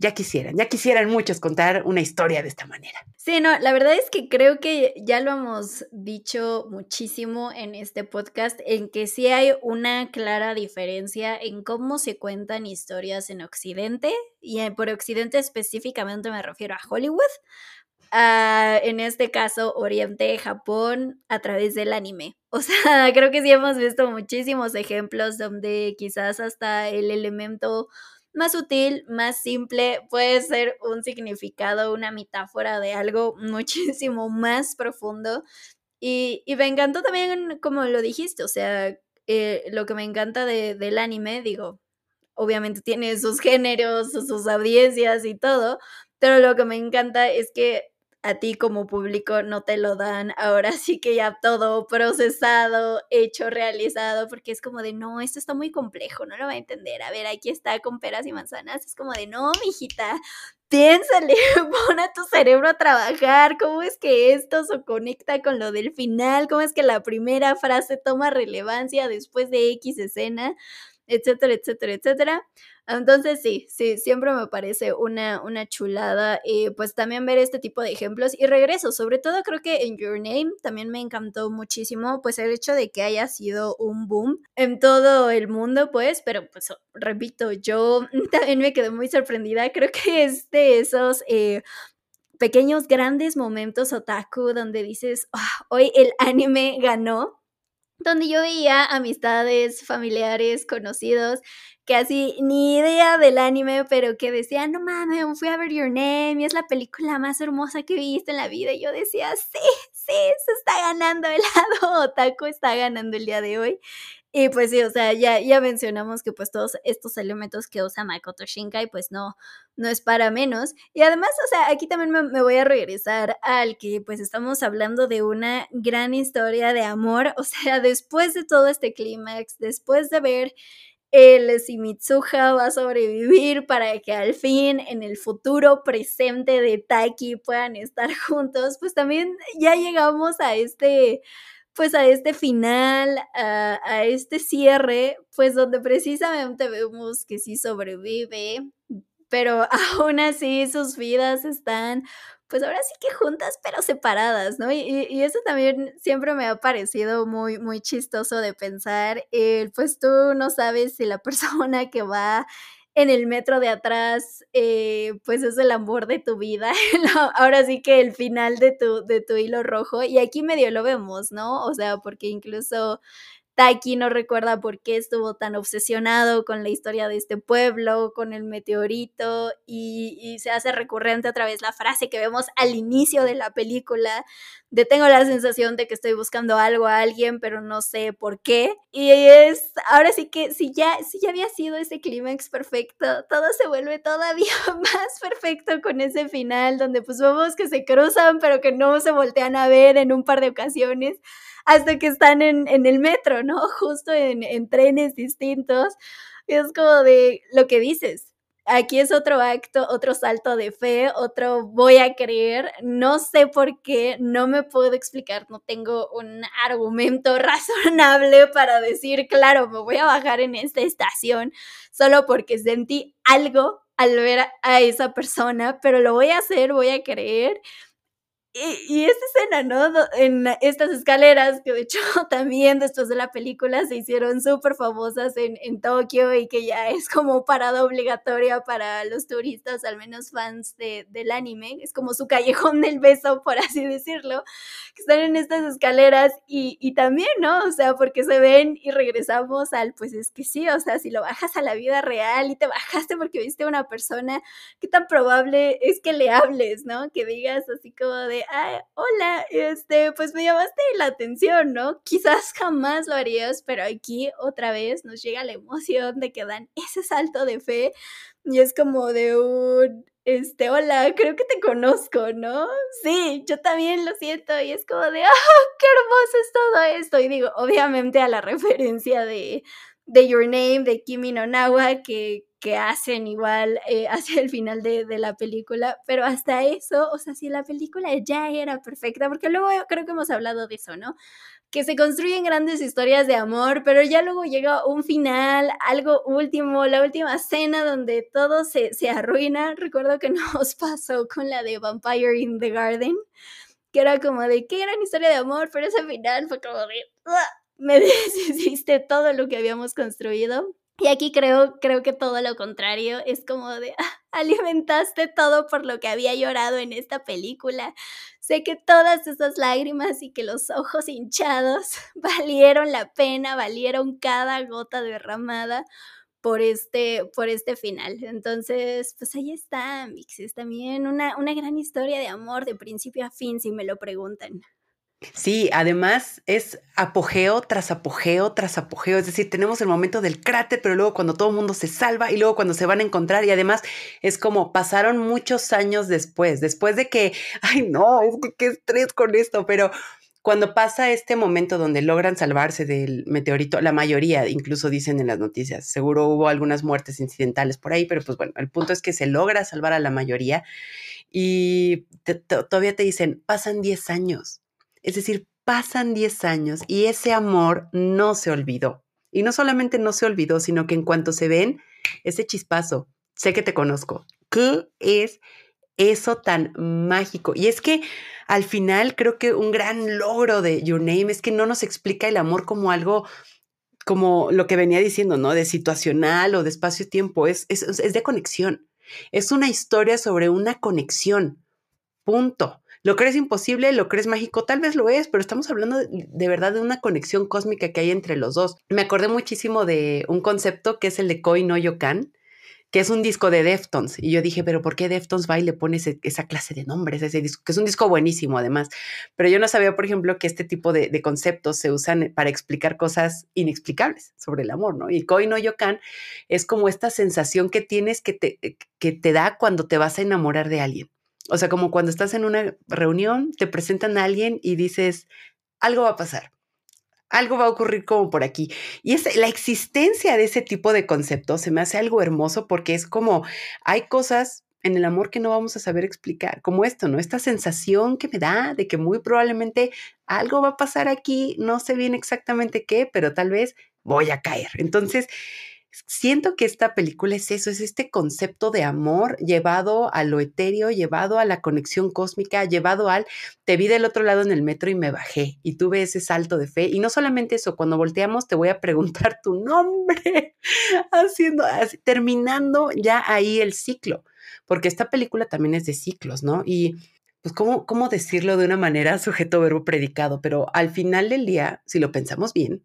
S1: ya quisieran, ya quisieran muchos contar una historia de esta manera.
S2: Sí, no, la verdad es que creo que ya lo hemos dicho muchísimo en este podcast, en que sí hay una clara diferencia en cómo se cuentan historias en Occidente, y por Occidente específicamente me refiero a Hollywood, en este caso Oriente, Japón, a través del anime. O sea, creo que sí hemos visto muchísimos ejemplos donde quizás hasta el elemento más sutil, más simple, puede ser un significado, una metáfora de algo muchísimo más profundo. Y, y me encantó también, como lo dijiste, o sea, eh, lo que me encanta de, del anime, digo, obviamente tiene sus géneros, sus audiencias y todo, pero lo que me encanta es que a ti como público no te lo dan, ahora sí que ya todo procesado, hecho, realizado, porque es como de, no, esto está muy complejo, no lo va a entender, a ver, aquí está con peras y manzanas, es como de, no, mijita, piénsale, pon a tu cerebro a trabajar, cómo es que esto se conecta con lo del final, cómo es que la primera frase toma relevancia después de X escena, etcétera, etcétera, etcétera. Entonces sí, sí, siempre me parece una, una chulada, eh, pues también ver este tipo de ejemplos. Y regreso, sobre todo creo que en Your Name también me encantó muchísimo, pues el hecho de que haya sido un boom en todo el mundo, pues, pero pues repito, yo también me quedé muy sorprendida, creo que es de esos... Eh, pequeños grandes momentos otaku donde dices, ah, hoy el anime ganó, donde yo veía amistades, familiares, conocidos, que así ni idea del anime, pero que decían, no mames, fui a ver Your Name es la película más hermosa que he visto en la vida. Y yo decía, sí, sí, se está ganando el lado otaku, está ganando el día de hoy. Y pues sí, o sea, ya, ya mencionamos que pues todos estos elementos que usa Makoto Shinkai, pues no, no es para menos. Y además, o sea, aquí también me, me, voy a regresar al que pues estamos hablando de una gran historia de amor. O sea, después de todo este clímax, después de ver el Simitsuha va a sobrevivir para que al fin en el futuro presente de Taki puedan estar juntos, pues también ya llegamos a este pues a este final, a, este cierre, pues donde precisamente vemos que sí sobrevive, pero aún así sus vidas están pues ahora sí que juntas, pero separadas, ¿no? Y, eso también siempre me ha parecido muy, muy chistoso de pensar, pues tú no sabes si la persona que va en el metro de atrás, eh, pues es el amor de tu vida. Ahora sí que el final de tu, de tu hilo rojo. Y aquí medio lo vemos, ¿no? O sea, porque incluso Taki no recuerda por qué estuvo tan obsesionado con la historia de este pueblo, con el meteorito, y, se hace recurrente otra vez la frase que vemos al inicio de la película, de tengo la sensación de que estoy buscando algo a alguien, pero no sé por qué. Y es, ahora sí que si ya, si ya había sido ese clímax perfecto, todo se vuelve todavía más perfecto con ese final, donde pues vemos que se cruzan, pero que no se voltean a ver en un par de ocasiones hasta que están en, el metro, ¿no? Justo en, en trenes distintos. es como de lo que dices, aquí es otro acto, otro salto de fe, otro voy a creer, no sé por qué, no me puedo explicar, no tengo un argumento razonable para decir, claro, me voy a bajar en esta estación solo porque sentí algo al ver a esa persona, pero lo voy a hacer, voy a creer y, esta escena, ¿no? En estas escaleras, que de hecho también después de la película se hicieron súper famosas en, en, Tokio y que ya es como parada obligatoria para los turistas, al menos fans de, del anime. Es como su callejón del beso, por así decirlo, que están en estas escaleras y, y también, ¿no? O sea, porque se ven y regresamos al, pues es que sí, o sea, si lo bajas a la vida real y te bajaste porque viste a una persona, ¿qué tan probable es que le hables, ¿no? Que digas así como de hola, este, pues me llamaste la atención, ¿no? Quizás jamás lo harías, pero aquí otra vez nos llega la emoción de que dan ese salto de fe y es como de un, este, hola, creo que te conozco, ¿no? Sí, yo también lo siento y es como de, ¡ah, qué hermoso es todo esto! Y digo, obviamente a la referencia de, de Your Name, de Kimi no Nawa, que, que hacen igual eh, hacia el final de, de, la película, pero hasta eso, o sea, si la película ya era perfecta, porque luego creo que hemos hablado de eso, ¿no? Que se construyen grandes historias de amor, pero ya luego llega un final, algo último, la última escena donde todo se, se arruina. Recuerdo que nos pasó con la de Vampire in the Garden, que era como de qué gran historia de amor, pero ese final fue como de... me deshiciste todo lo que habíamos construido. Y aquí creo, creo que todo lo contrario, es como de, ah, alimentaste todo por lo que había llorado en esta película. Sé que todas esas lágrimas y que los ojos hinchados valieron la pena, valieron cada gota derramada por este, por este final. Entonces, pues ahí está, Mixes, también una, una gran historia de amor de principio a fin, si me lo preguntan.
S1: Sí, además es apogeo tras apogeo tras apogeo, es decir, tenemos el momento del cráter, pero luego cuando todo el mundo se salva y luego cuando se van a encontrar. Y además es como pasaron muchos años después, después de que, ay no, es que qué estrés con esto, pero cuando pasa este momento donde logran salvarse del meteorito, la mayoría incluso dicen en las noticias, seguro hubo algunas muertes incidentales por ahí, pero pues bueno, el punto es que se logra salvar a la mayoría. Y todavía te dicen, pasan 10 años es decir, pasan 10 años y ese amor no se olvidó. Y no solamente no se olvidó, sino que en cuanto se ven, ese chispazo, sé que te conozco. ¿Qué es eso tan mágico? Y es que al final creo que un gran logro de Your Name es que no nos explica el amor como algo como lo que venía diciendo, ¿no? De situacional o de espacio-tiempo, es, es, es de conexión. Es una historia sobre una conexión. Punto. ¿Lo crees imposible? ¿Lo crees mágico? Tal vez lo es, pero estamos hablando de, verdad de una conexión cósmica que hay entre los dos. Me acordé muchísimo de un concepto que es el de Koi no Yokan, que es un disco de Deftones. Y yo dije, pero ¿por qué Deftones va y le pone esa clase de nombres ese disco? Que es un disco buenísimo además. Pero yo no sabía, por ejemplo, que este tipo de, conceptos se usan para explicar cosas inexplicables sobre el amor, ¿no? Y Koi no Yokan es como esta sensación que tienes que te, que te da cuando te vas a enamorar de alguien. O sea, como cuando estás en una reunión, te presentan a alguien y dices, algo va a pasar, algo va a ocurrir como por aquí. Y es la existencia de ese tipo de conceptos se me hace algo hermoso porque es como hay cosas en el amor que no vamos a saber explicar, como esto, ¿no? Esta sensación que me da de que muy probablemente algo va a pasar aquí, no sé bien exactamente qué, pero tal vez voy a caer. Entonces, siento que esta película es eso, es este concepto de amor llevado a lo etéreo, llevado a la conexión cósmica, llevado al te vi del otro lado en el metro y me bajé y tuve ese salto de fe. Y no solamente eso, cuando volteamos te voy a preguntar tu nombre, haciendo, terminando ya ahí el ciclo, porque esta película también es de ciclos, ¿no? Y pues, ¿cómo, cómo decirlo de una manera sujeto, verbo, predicado? Pero al final del día, si lo pensamos bien,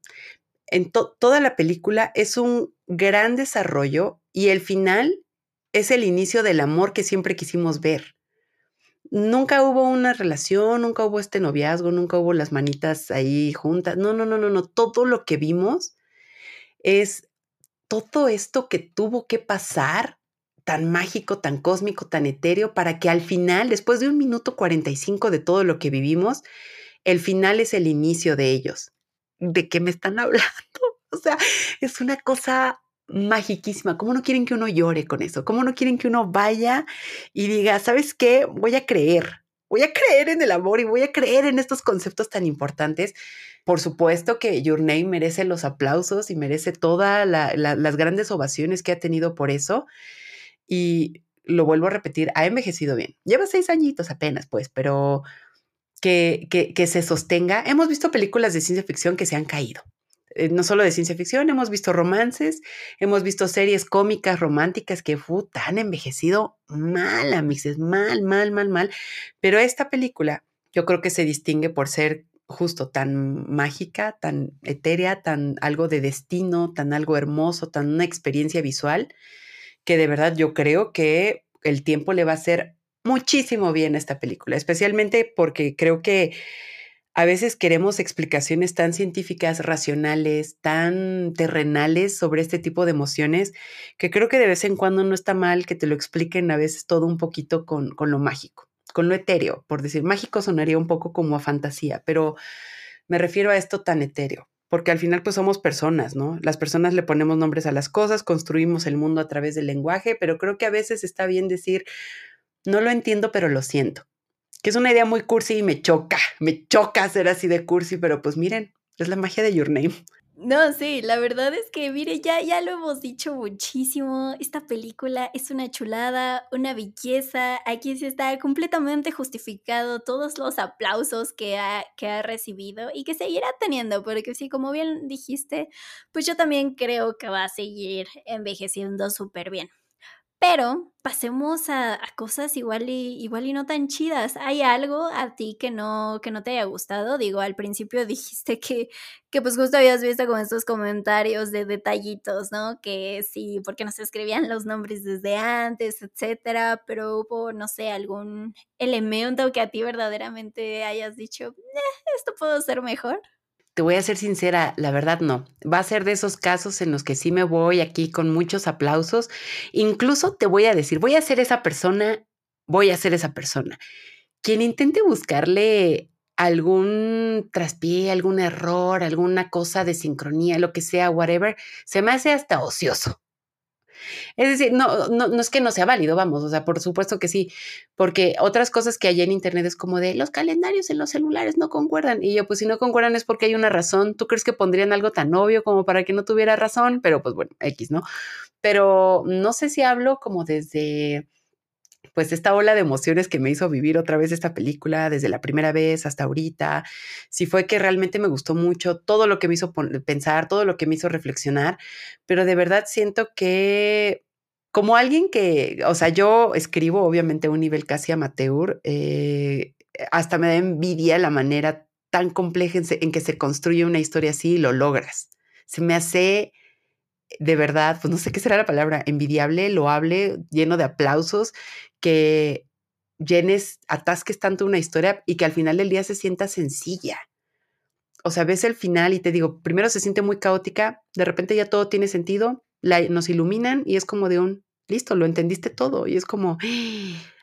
S1: en toda la película es un gran desarrollo y el final es el inicio del amor que siempre quisimos ver. Nunca hubo una relación, nunca hubo este noviazgo, nunca hubo las manitas ahí juntas. No, no, no, no, no. Todo lo que vimos es todo esto que tuvo que pasar, tan mágico, tan cósmico, tan etéreo, para que al final, después de un minuto 45 de todo lo que vivimos, el final es el inicio de ellos. ¿De qué me están hablando? O sea, es una cosa magiquísima. ¿Cómo no quieren que uno llore con eso? ¿Cómo no quieren que uno vaya y diga, ¿sabes qué? Voy a creer. Voy a creer en el amor y voy a creer en estos conceptos tan importantes. Por supuesto que Your Name merece los aplausos y merece todas las grandes ovaciones que ha tenido por eso. Y lo vuelvo a repetir, ha envejecido bien. Lleva seis añitos apenas, pues, pero que, se sostenga. Hemos visto películas de ciencia ficción que se han caído eh, no solo de ciencia ficción, hemos visto romances, hemos visto series cómicas románticas que han envejecido mal, amixes, mal, mal, mal, mal. Pero esta película yo creo que se distingue por ser justo tan mágica, tan etérea, tan algo de destino, tan algo hermoso, tan una experiencia visual, que de verdad yo creo que el tiempo le va a hacer muchísimo bien a esta película, especialmente porque creo que a veces queremos explicaciones tan científicas, racionales, tan terrenales sobre este tipo de emociones, que creo que de vez en cuando no está mal que te lo expliquen a veces todo un poquito con, con lo mágico, con lo etéreo, por decir, mágico sonaría un poco como a fantasía, pero me refiero a esto tan etéreo porque al final pues somos personas, ¿no? Las personas le ponemos nombres a las cosas, construimos el mundo a través del lenguaje, pero creo que a veces está bien decir, no lo entiendo, pero lo siento que es una idea muy cursi y me choca, me choca ser así de cursi, pero pues miren, es la magia de Your Name.
S2: No, sí, la verdad es que, mire, ya, ya lo hemos dicho muchísimo. Esta película es una chulada, una belleza. Aquí sí está completamente justificado todos los aplausos que ha, que ha recibido y que seguirá teniendo, porque sí, como bien dijiste, pues yo también creo que va a seguir envejeciendo súper bien. Pero pasemos a, cosas igual y, igual y no tan chidas. ¿Hay algo a ti que no, que no te haya gustado? Digo, al principio dijiste que, que pues justo habías visto con estos comentarios de detallitos, ¿no? Que sí, porque no se escribían los nombres desde antes, etcétera, pero hubo, no sé, algún elemento que a ti verdaderamente hayas dicho, eh, esto puedo ser mejor.
S1: Te voy a ser sincera, la verdad no. Va a ser de esos casos en los que sí me voy aquí con muchos aplausos. Incluso te voy a decir, voy a ser esa persona, voy a ser esa persona. Quien intente buscarle algún traspié, algún error, alguna cosa de sincronía, lo que sea, whatever, se me hace hasta ocioso. Es decir, no, no, no es que no sea válido, vamos, o sea, por supuesto que sí, porque otras cosas que hay en Internet es como de los calendarios en los celulares no concuerdan. Y yo, pues si no concuerdan es porque hay una razón. ¿Tú crees que pondrían algo tan obvio como para que no tuviera razón? Pero pues bueno, X, ¿no? Pero no sé si hablo como desde pues esta ola de emociones que me hizo vivir otra vez esta película desde la primera vez hasta ahorita, si fue que realmente me gustó mucho, todo lo que me hizo pensar, todo lo que me hizo reflexionar, pero de verdad siento que como alguien que, o sea, yo escribo obviamente a un nivel casi amateur, eh, hasta me da envidia la manera tan compleja en, que se construye una historia así y lo logras. Se me hace de verdad, pues no sé qué será la palabra, envidiable, loable, lleno de aplausos, que llenes, atasques tanto una historia y que al final del día se sienta sencilla. O sea, ves el final y te digo, primero se siente muy caótica, de repente ya todo tiene sentido, nos iluminan y es como de un, listo, lo entendiste todo. Y es como,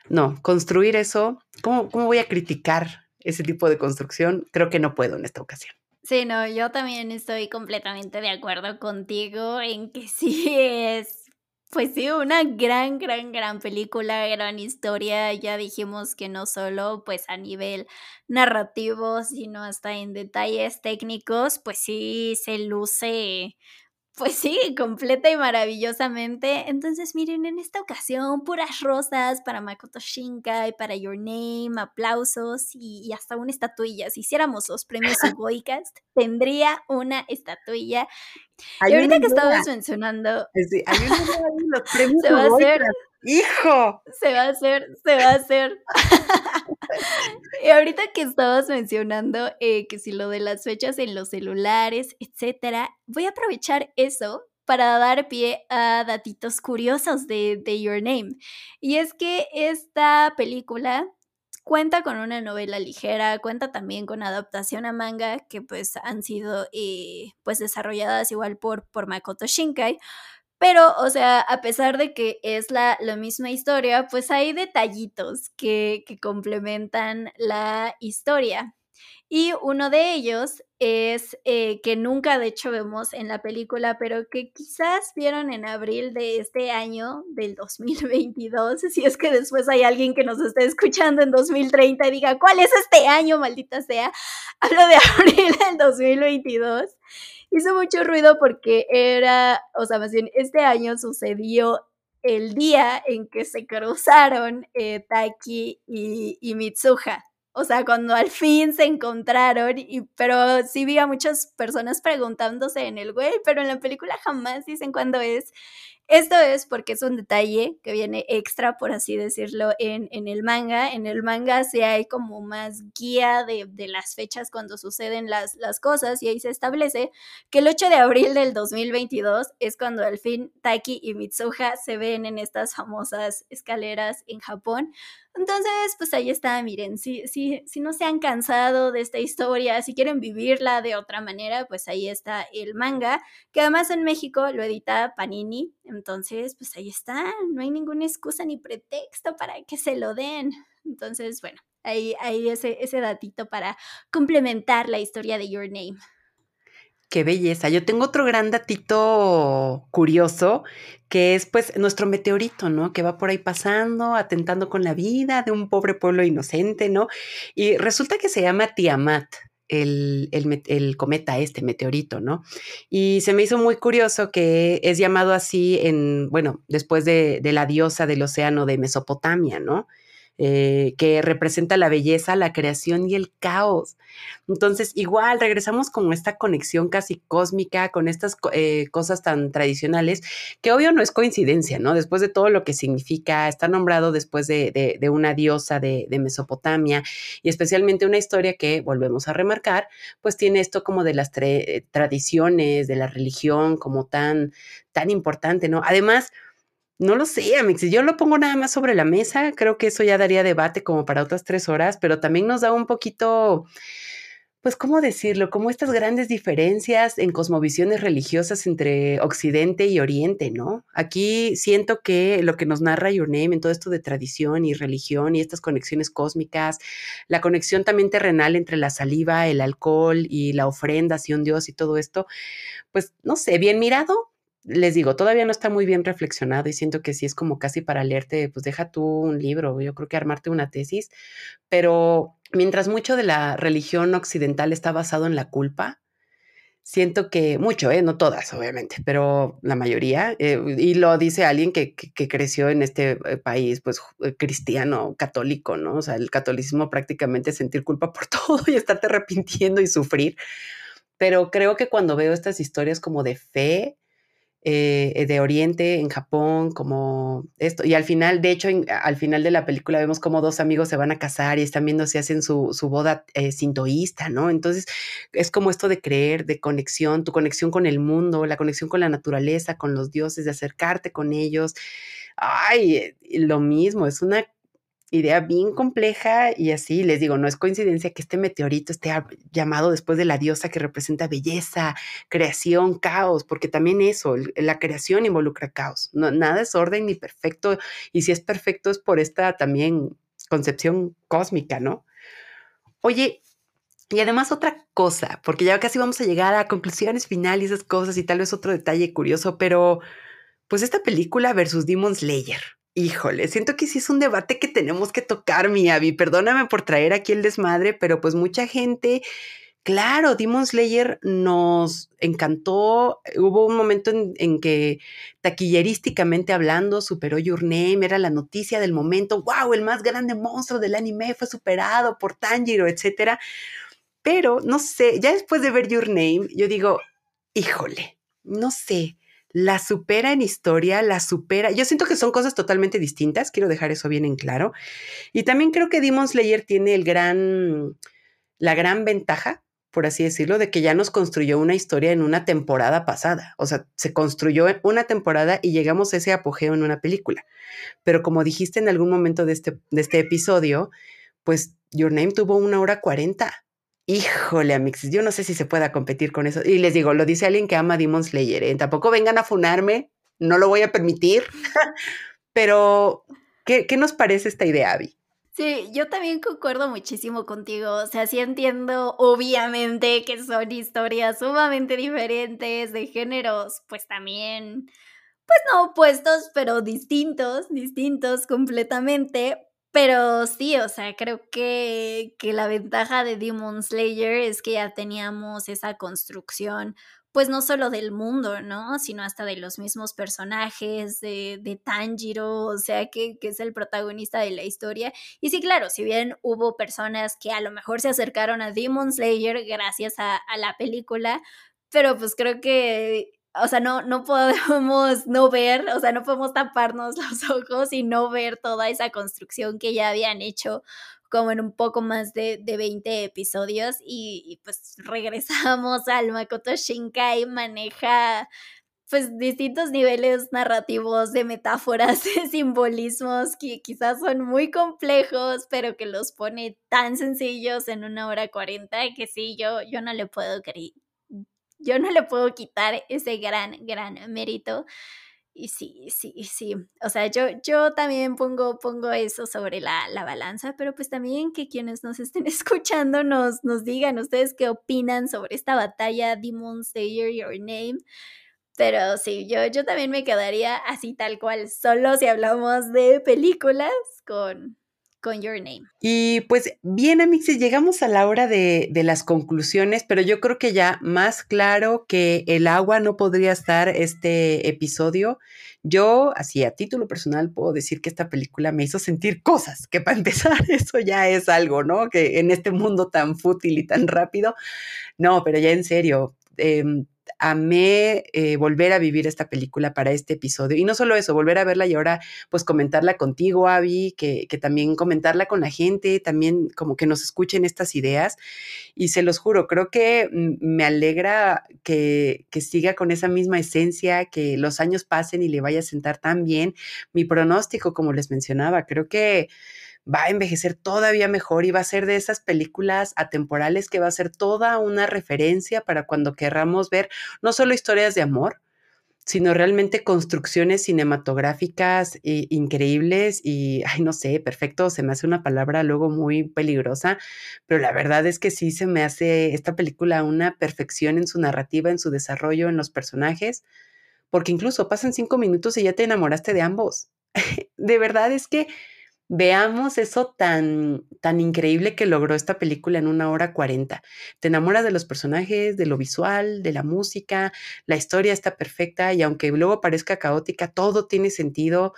S1: no, construir eso, ¿cómo, cómo voy a criticar ese tipo de construcción? Creo que no puedo en esta ocasión.
S2: Sí, no, yo también estoy completamente de acuerdo contigo en que sí es, pues sí, una gran, gran, gran película, gran historia. Ya dijimos que no solo pues a nivel narrativo, sino hasta en detalles técnicos, pues sí se luce Pues sí, completa y maravillosamente. Entonces, miren, en esta ocasión, puras rosas para Makoto Shinkai, para Your Name, aplausos y, hasta una estatuilla. Si hiciéramos los premios Sugoicast, tendría una estatuilla. Y ahorita que estabas mencionando.
S1: Sí, hay los premios
S2: se va a hacer.
S1: ¡Hijo!
S2: Se va a hacer, se va a hacer. y ahorita que estabas mencionando eh, que si lo de las fechas en los celulares, etcétera, voy a aprovechar eso para dar pie a datitos curiosos de, Your Name. Y es que esta película cuenta con una novela ligera, cuenta también con adaptación a manga que pues han sido eh, pues desarrolladas igual por, por Makoto Shinkai, pero, o sea, a pesar de que es la, misma historia, pues hay detallitos que, complementan la historia. Y uno de ellos es eh, que nunca de hecho vemos en la película, pero que quizás vieron en abril de este año, del 2022, si es que después hay alguien que nos esté escuchando en 2030 y diga, ¿cuál es este año, maldita sea? Hablo de abril del 2022 hizo mucho ruido porque era, o sea, más bien, este año sucedió el día en que se cruzaron eh, Taki y, y, Mitsuha. O sea, cuando al fin se encontraron, y, pero sí vi a muchas personas preguntándose en el güey, pero en la película jamás dicen cuándo es. Esto es porque es un detalle que viene extra, por así decirlo, en, en el manga. En el manga sí hay como más guía de, de, las fechas cuando suceden las, las cosas y ahí se establece que el 8 de abril del 2022 es cuando al fin Taki y Mitsuha se ven en estas famosas escaleras en Japón. Entonces, pues ahí está, miren, si, si, si no se han cansado de esta historia, si quieren vivirla de otra manera, pues ahí está el manga, que además en México lo edita Panini, entonces, pues ahí está, no hay ninguna excusa ni pretexto para que se lo den. Entonces, bueno, ahí, ahí ese, ese datito para complementar la historia de Your Name.
S1: Qué belleza. Yo tengo otro gran datito curioso, que es pues nuestro meteorito, ¿no? Que va por ahí pasando, atentando con la vida de un pobre pueblo inocente, ¿no? Y resulta que se llama Tiamat. El, cometa este, meteorito, ¿no? Y se me hizo muy curioso que es llamado así en, bueno, después de, de la diosa del océano de Mesopotamia, ¿no? Eh, que representa la belleza, la creación y el caos. Entonces, igual regresamos con esta conexión casi cósmica, con estas eh, cosas tan tradicionales, que obvio no es coincidencia, ¿no? Después de todo lo que significa, está nombrado después de, una diosa de, Mesopotamia y especialmente una historia que, volvemos a remarcar, pues tiene esto como de las tradiciones, de la religión como tan, tan importante, ¿no? Además, no lo sé, Amix. Si yo lo pongo nada más sobre la mesa, creo que eso ya daría debate como para otras tres horas, pero también nos da un poquito, pues, ¿cómo decirlo? Como estas grandes diferencias en cosmovisiones religiosas entre Occidente y Oriente, ¿no? Aquí siento que lo que nos narra Your Name en todo esto de tradición y religión y estas conexiones cósmicas, la conexión también terrenal entre la saliva, el alcohol y la ofrenda hacia un dios y todo esto, pues, no sé, bien mirado, les digo, todavía no está muy bien reflexionado y siento que sí es como casi para leerte, pues deja tú un libro, yo creo que armarte una tesis, pero mientras mucho de la religión occidental está basado en la culpa, siento que mucho, ¿eh? no todas, obviamente, pero la mayoría, eh, y lo dice alguien que, que, creció en este eh, país, pues eh, cristiano, católico, ¿no? O sea, el catolicismo prácticamente es sentir culpa por todo y estarte arrepintiendo y sufrir, pero creo que cuando veo estas historias como de fe, eh, de Oriente, en Japón, como esto. Y al final, de hecho, al final de la película vemos como dos amigos se van a casar y están viendo si hacen su, su boda eh, sintoísta, ¿no? Entonces, es como esto de creer, de conexión, tu conexión con el mundo, la conexión con la naturaleza, con los dioses, de acercarte con ellos. Ay, lo mismo, es una idea bien compleja y así les digo, no es coincidencia que este meteorito esté llamado después de la diosa que representa belleza, creación, caos, porque también eso, la creación involucra caos. No, nada es orden ni perfecto y si es perfecto es por esta también concepción cósmica, ¿no? Oye, y además otra cosa, porque ya casi vamos a llegar a conclusiones finales esas cosas y tal vez otro detalle curioso, pero pues esta película versus Demon Slayer. Híjole, siento que sí es un debate que tenemos que tocar, mi Abby. Perdóname por traer aquí el desmadre, pero pues mucha gente Claro, Demon Slayer nos encantó. Hubo un momento en, que taquillerísticamente hablando superó Your Name, era la noticia del momento. ¡Wow! El más grande monstruo del anime fue superado por Tanjiro, etc. Pero no sé, ya después de ver Your Name, yo digo, híjole, no sé, la supera en historia, la supera. Yo siento que son cosas totalmente distintas, quiero dejar eso bien en claro. Y también creo que Demon Slayer tiene el gran, la gran ventaja por así decirlo, de que ya nos construyó una historia en una temporada pasada. O sea, se construyó una temporada y llegamos a ese apogeo en una película. Pero como dijiste en algún momento de este, de este episodio, pues Your Name tuvo una hora cuarenta. Híjole, Amixis, yo no sé si se pueda competir con eso. Y les digo, lo dice alguien que ama Demon Slayer. ¿eh? Tampoco vengan a funarme, no lo voy a permitir. Pero, ¿qué, ¿qué nos parece esta idea, Abby?
S2: Sí, yo también concuerdo muchísimo contigo. O sea, sí entiendo, obviamente, que son historias sumamente diferentes, de géneros, pues también, pues no opuestos, pero distintos, distintos completamente. Pero sí, o sea, creo que, que la ventaja de Demon Slayer es que ya teníamos esa construcción pues no solo del mundo, ¿no? Sino hasta de los mismos personajes, de, de Tanjiro, o sea, que, que, es el protagonista de la historia. Y sí, claro, si bien hubo personas que a lo mejor se acercaron a Demon Slayer gracias a, a la película, pero pues creo que o sea, no, no podemos no ver, o sea, no podemos taparnos los ojos y no ver toda esa construcción que ya habían hecho como en un poco más de, de 20 episodios y, pues regresamos al Makoto Shinkai maneja pues distintos niveles narrativos de metáforas, de simbolismos que quizás son muy complejos, pero que los pone tan sencillos en una hora cuarenta que sí, yo, yo no le puedo yo no le puedo quitar ese gran, gran mérito. Y sí, sí, sí. O sea, yo, yo también pongo, pongo eso sobre la, la, balanza, pero pues también que quienes nos estén escuchando nos, nos digan ustedes qué opinan sobre esta batalla Demon Slayer Your Name. Pero sí, yo, yo también me quedaría así tal cual, solo si hablamos de películas con, con Your Name.
S1: Y pues bien, Amixis, llegamos a la hora de, de, las conclusiones, pero yo creo que ya más claro que el agua no podría estar este episodio. Yo, así a título personal, puedo decir que esta película me hizo sentir cosas, que para empezar eso ya es algo, ¿no? Que en este mundo tan fútil y tan rápido, no, pero ya en serio, eh, amé eh, volver a vivir esta película para este episodio. Y no solo eso, volver a verla y ahora pues comentarla contigo, Abby, que, que, también comentarla con la gente, también como que nos escuchen estas ideas. Y se los juro, creo que me alegra que, que siga con esa misma esencia, que los años pasen y le vaya a sentar tan bien. Mi pronóstico, como les mencionaba, creo que va a envejecer todavía mejor y va a ser de esas películas atemporales que va a ser toda una referencia para cuando querramos ver no solo historias de amor, sino realmente construcciones cinematográficas eh, increíbles y, ay, no sé, perfecto, se me hace una palabra luego muy peligrosa, pero la verdad es que sí se me hace esta película una perfección en su narrativa, en su desarrollo, en los personajes, porque incluso pasan cinco minutos y ya te enamoraste de ambos. de verdad es que veamos eso tan, tan increíble que logró esta película en una hora cuarenta. Te enamoras de los personajes, de lo visual, de la música, la historia está perfecta y aunque luego parezca caótica, todo tiene sentido.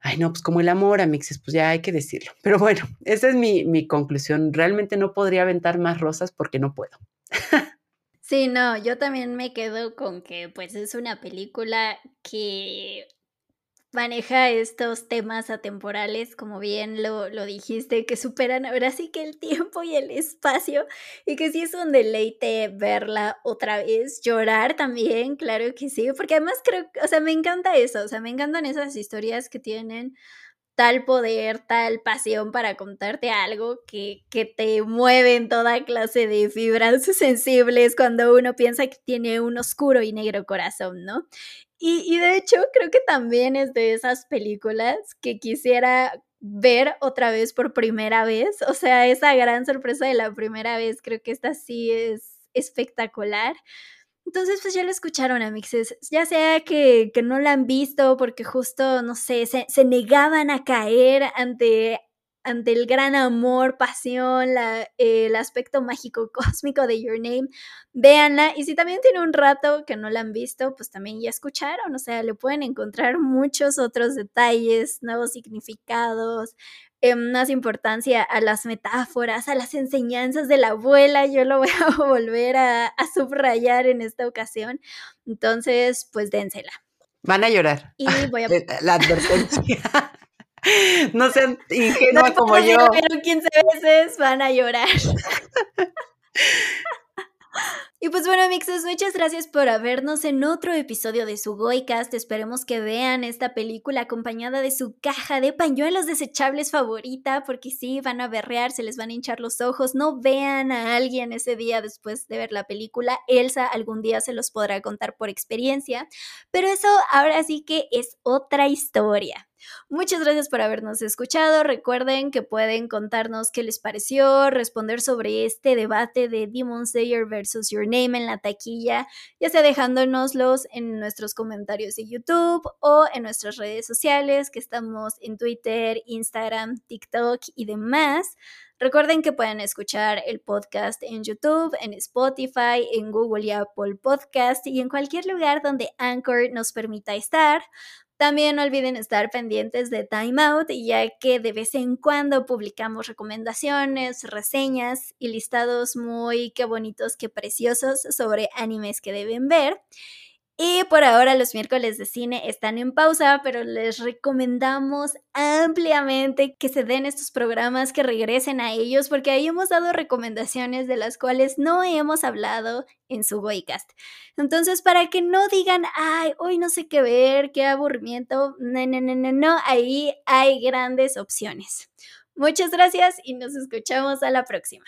S1: Ay, no, pues como el amor, amixes, pues ya hay que decirlo. Pero bueno, esa es mi, mi conclusión. Realmente no podría aventar más rosas porque no puedo.
S2: Sí, no, yo también me quedo con que pues es una película que maneja estos temas atemporales, como bien lo, lo, dijiste, que superan ahora sí que el tiempo y el espacio, y que sí es un deleite verla otra vez, llorar también, claro que sí, porque además creo, o sea, me encanta eso, o sea, me encantan esas historias que tienen tal poder, tal pasión para contarte algo que, que te mueven toda clase de fibras sensibles cuando uno piensa que tiene un oscuro y negro corazón, ¿no? Y, de hecho, creo que también es de esas películas que quisiera ver otra vez por primera vez. O sea, esa gran sorpresa de la primera vez, creo que esta sí es espectacular. Entonces, pues ya lo escucharon, amixes. Ya sea que, no la han visto porque justo, no sé, se, se negaban a caer ante ante el gran amor, pasión, el aspecto mágico cósmico de Your Name, véanla. Y si también tiene un rato que no la han visto, pues también ya escucharon, o sea, le pueden encontrar muchos otros detalles, nuevos significados, eh, más importancia a las metáforas, a las enseñanzas de la abuela. Yo lo voy a volver a, a subrayar en esta ocasión. Entonces, pues dénsela.
S1: Van a llorar.
S2: Y voy a...
S1: La advertencia. no sean ingenua como yo.
S2: Pero 15 veces van a llorar. Y pues bueno, mixes, muchas gracias por vernos en otro episodio de su Goicast. Esperemos que vean esta película acompañada de su caja de pañuelos desechables favorita, porque sí, van a berrear, se les van a hinchar los ojos. No vean a alguien ese día después de ver la película. Elsa algún día se los podrá contar por experiencia, pero eso ahora sí que es otra historia. Muchas gracias por habernos escuchado. Recuerden que pueden contarnos qué les pareció, responder sobre este debate de Demon Slayer versus Your Name en la taquilla, ya sea dejándonoslos en nuestros comentarios de YouTube o en nuestras redes sociales, que estamos en Twitter, Instagram, TikTok y demás. Recuerden que pueden escuchar el podcast en YouTube, en Spotify, en Google y Apple Podcast y en cualquier lugar donde Anchor nos permita estar. También no olviden estar pendientes de Time Out, ya que de vez en cuando publicamos recomendaciones, reseñas y listados muy qué bonitos, qué preciosos sobre animes que deben ver. Y por ahora los miércoles de cine están en pausa, pero les recomendamos ampliamente que se den estos programas, que regresen a ellos, porque ahí hemos dado recomendaciones de las cuales no hemos hablado en su Goicast. Entonces, para que no digan, ay, hoy no sé qué ver, qué aburrimiento, no, no, no, no, no, ahí hay grandes opciones. Muchas gracias y nos escuchamos a la próxima.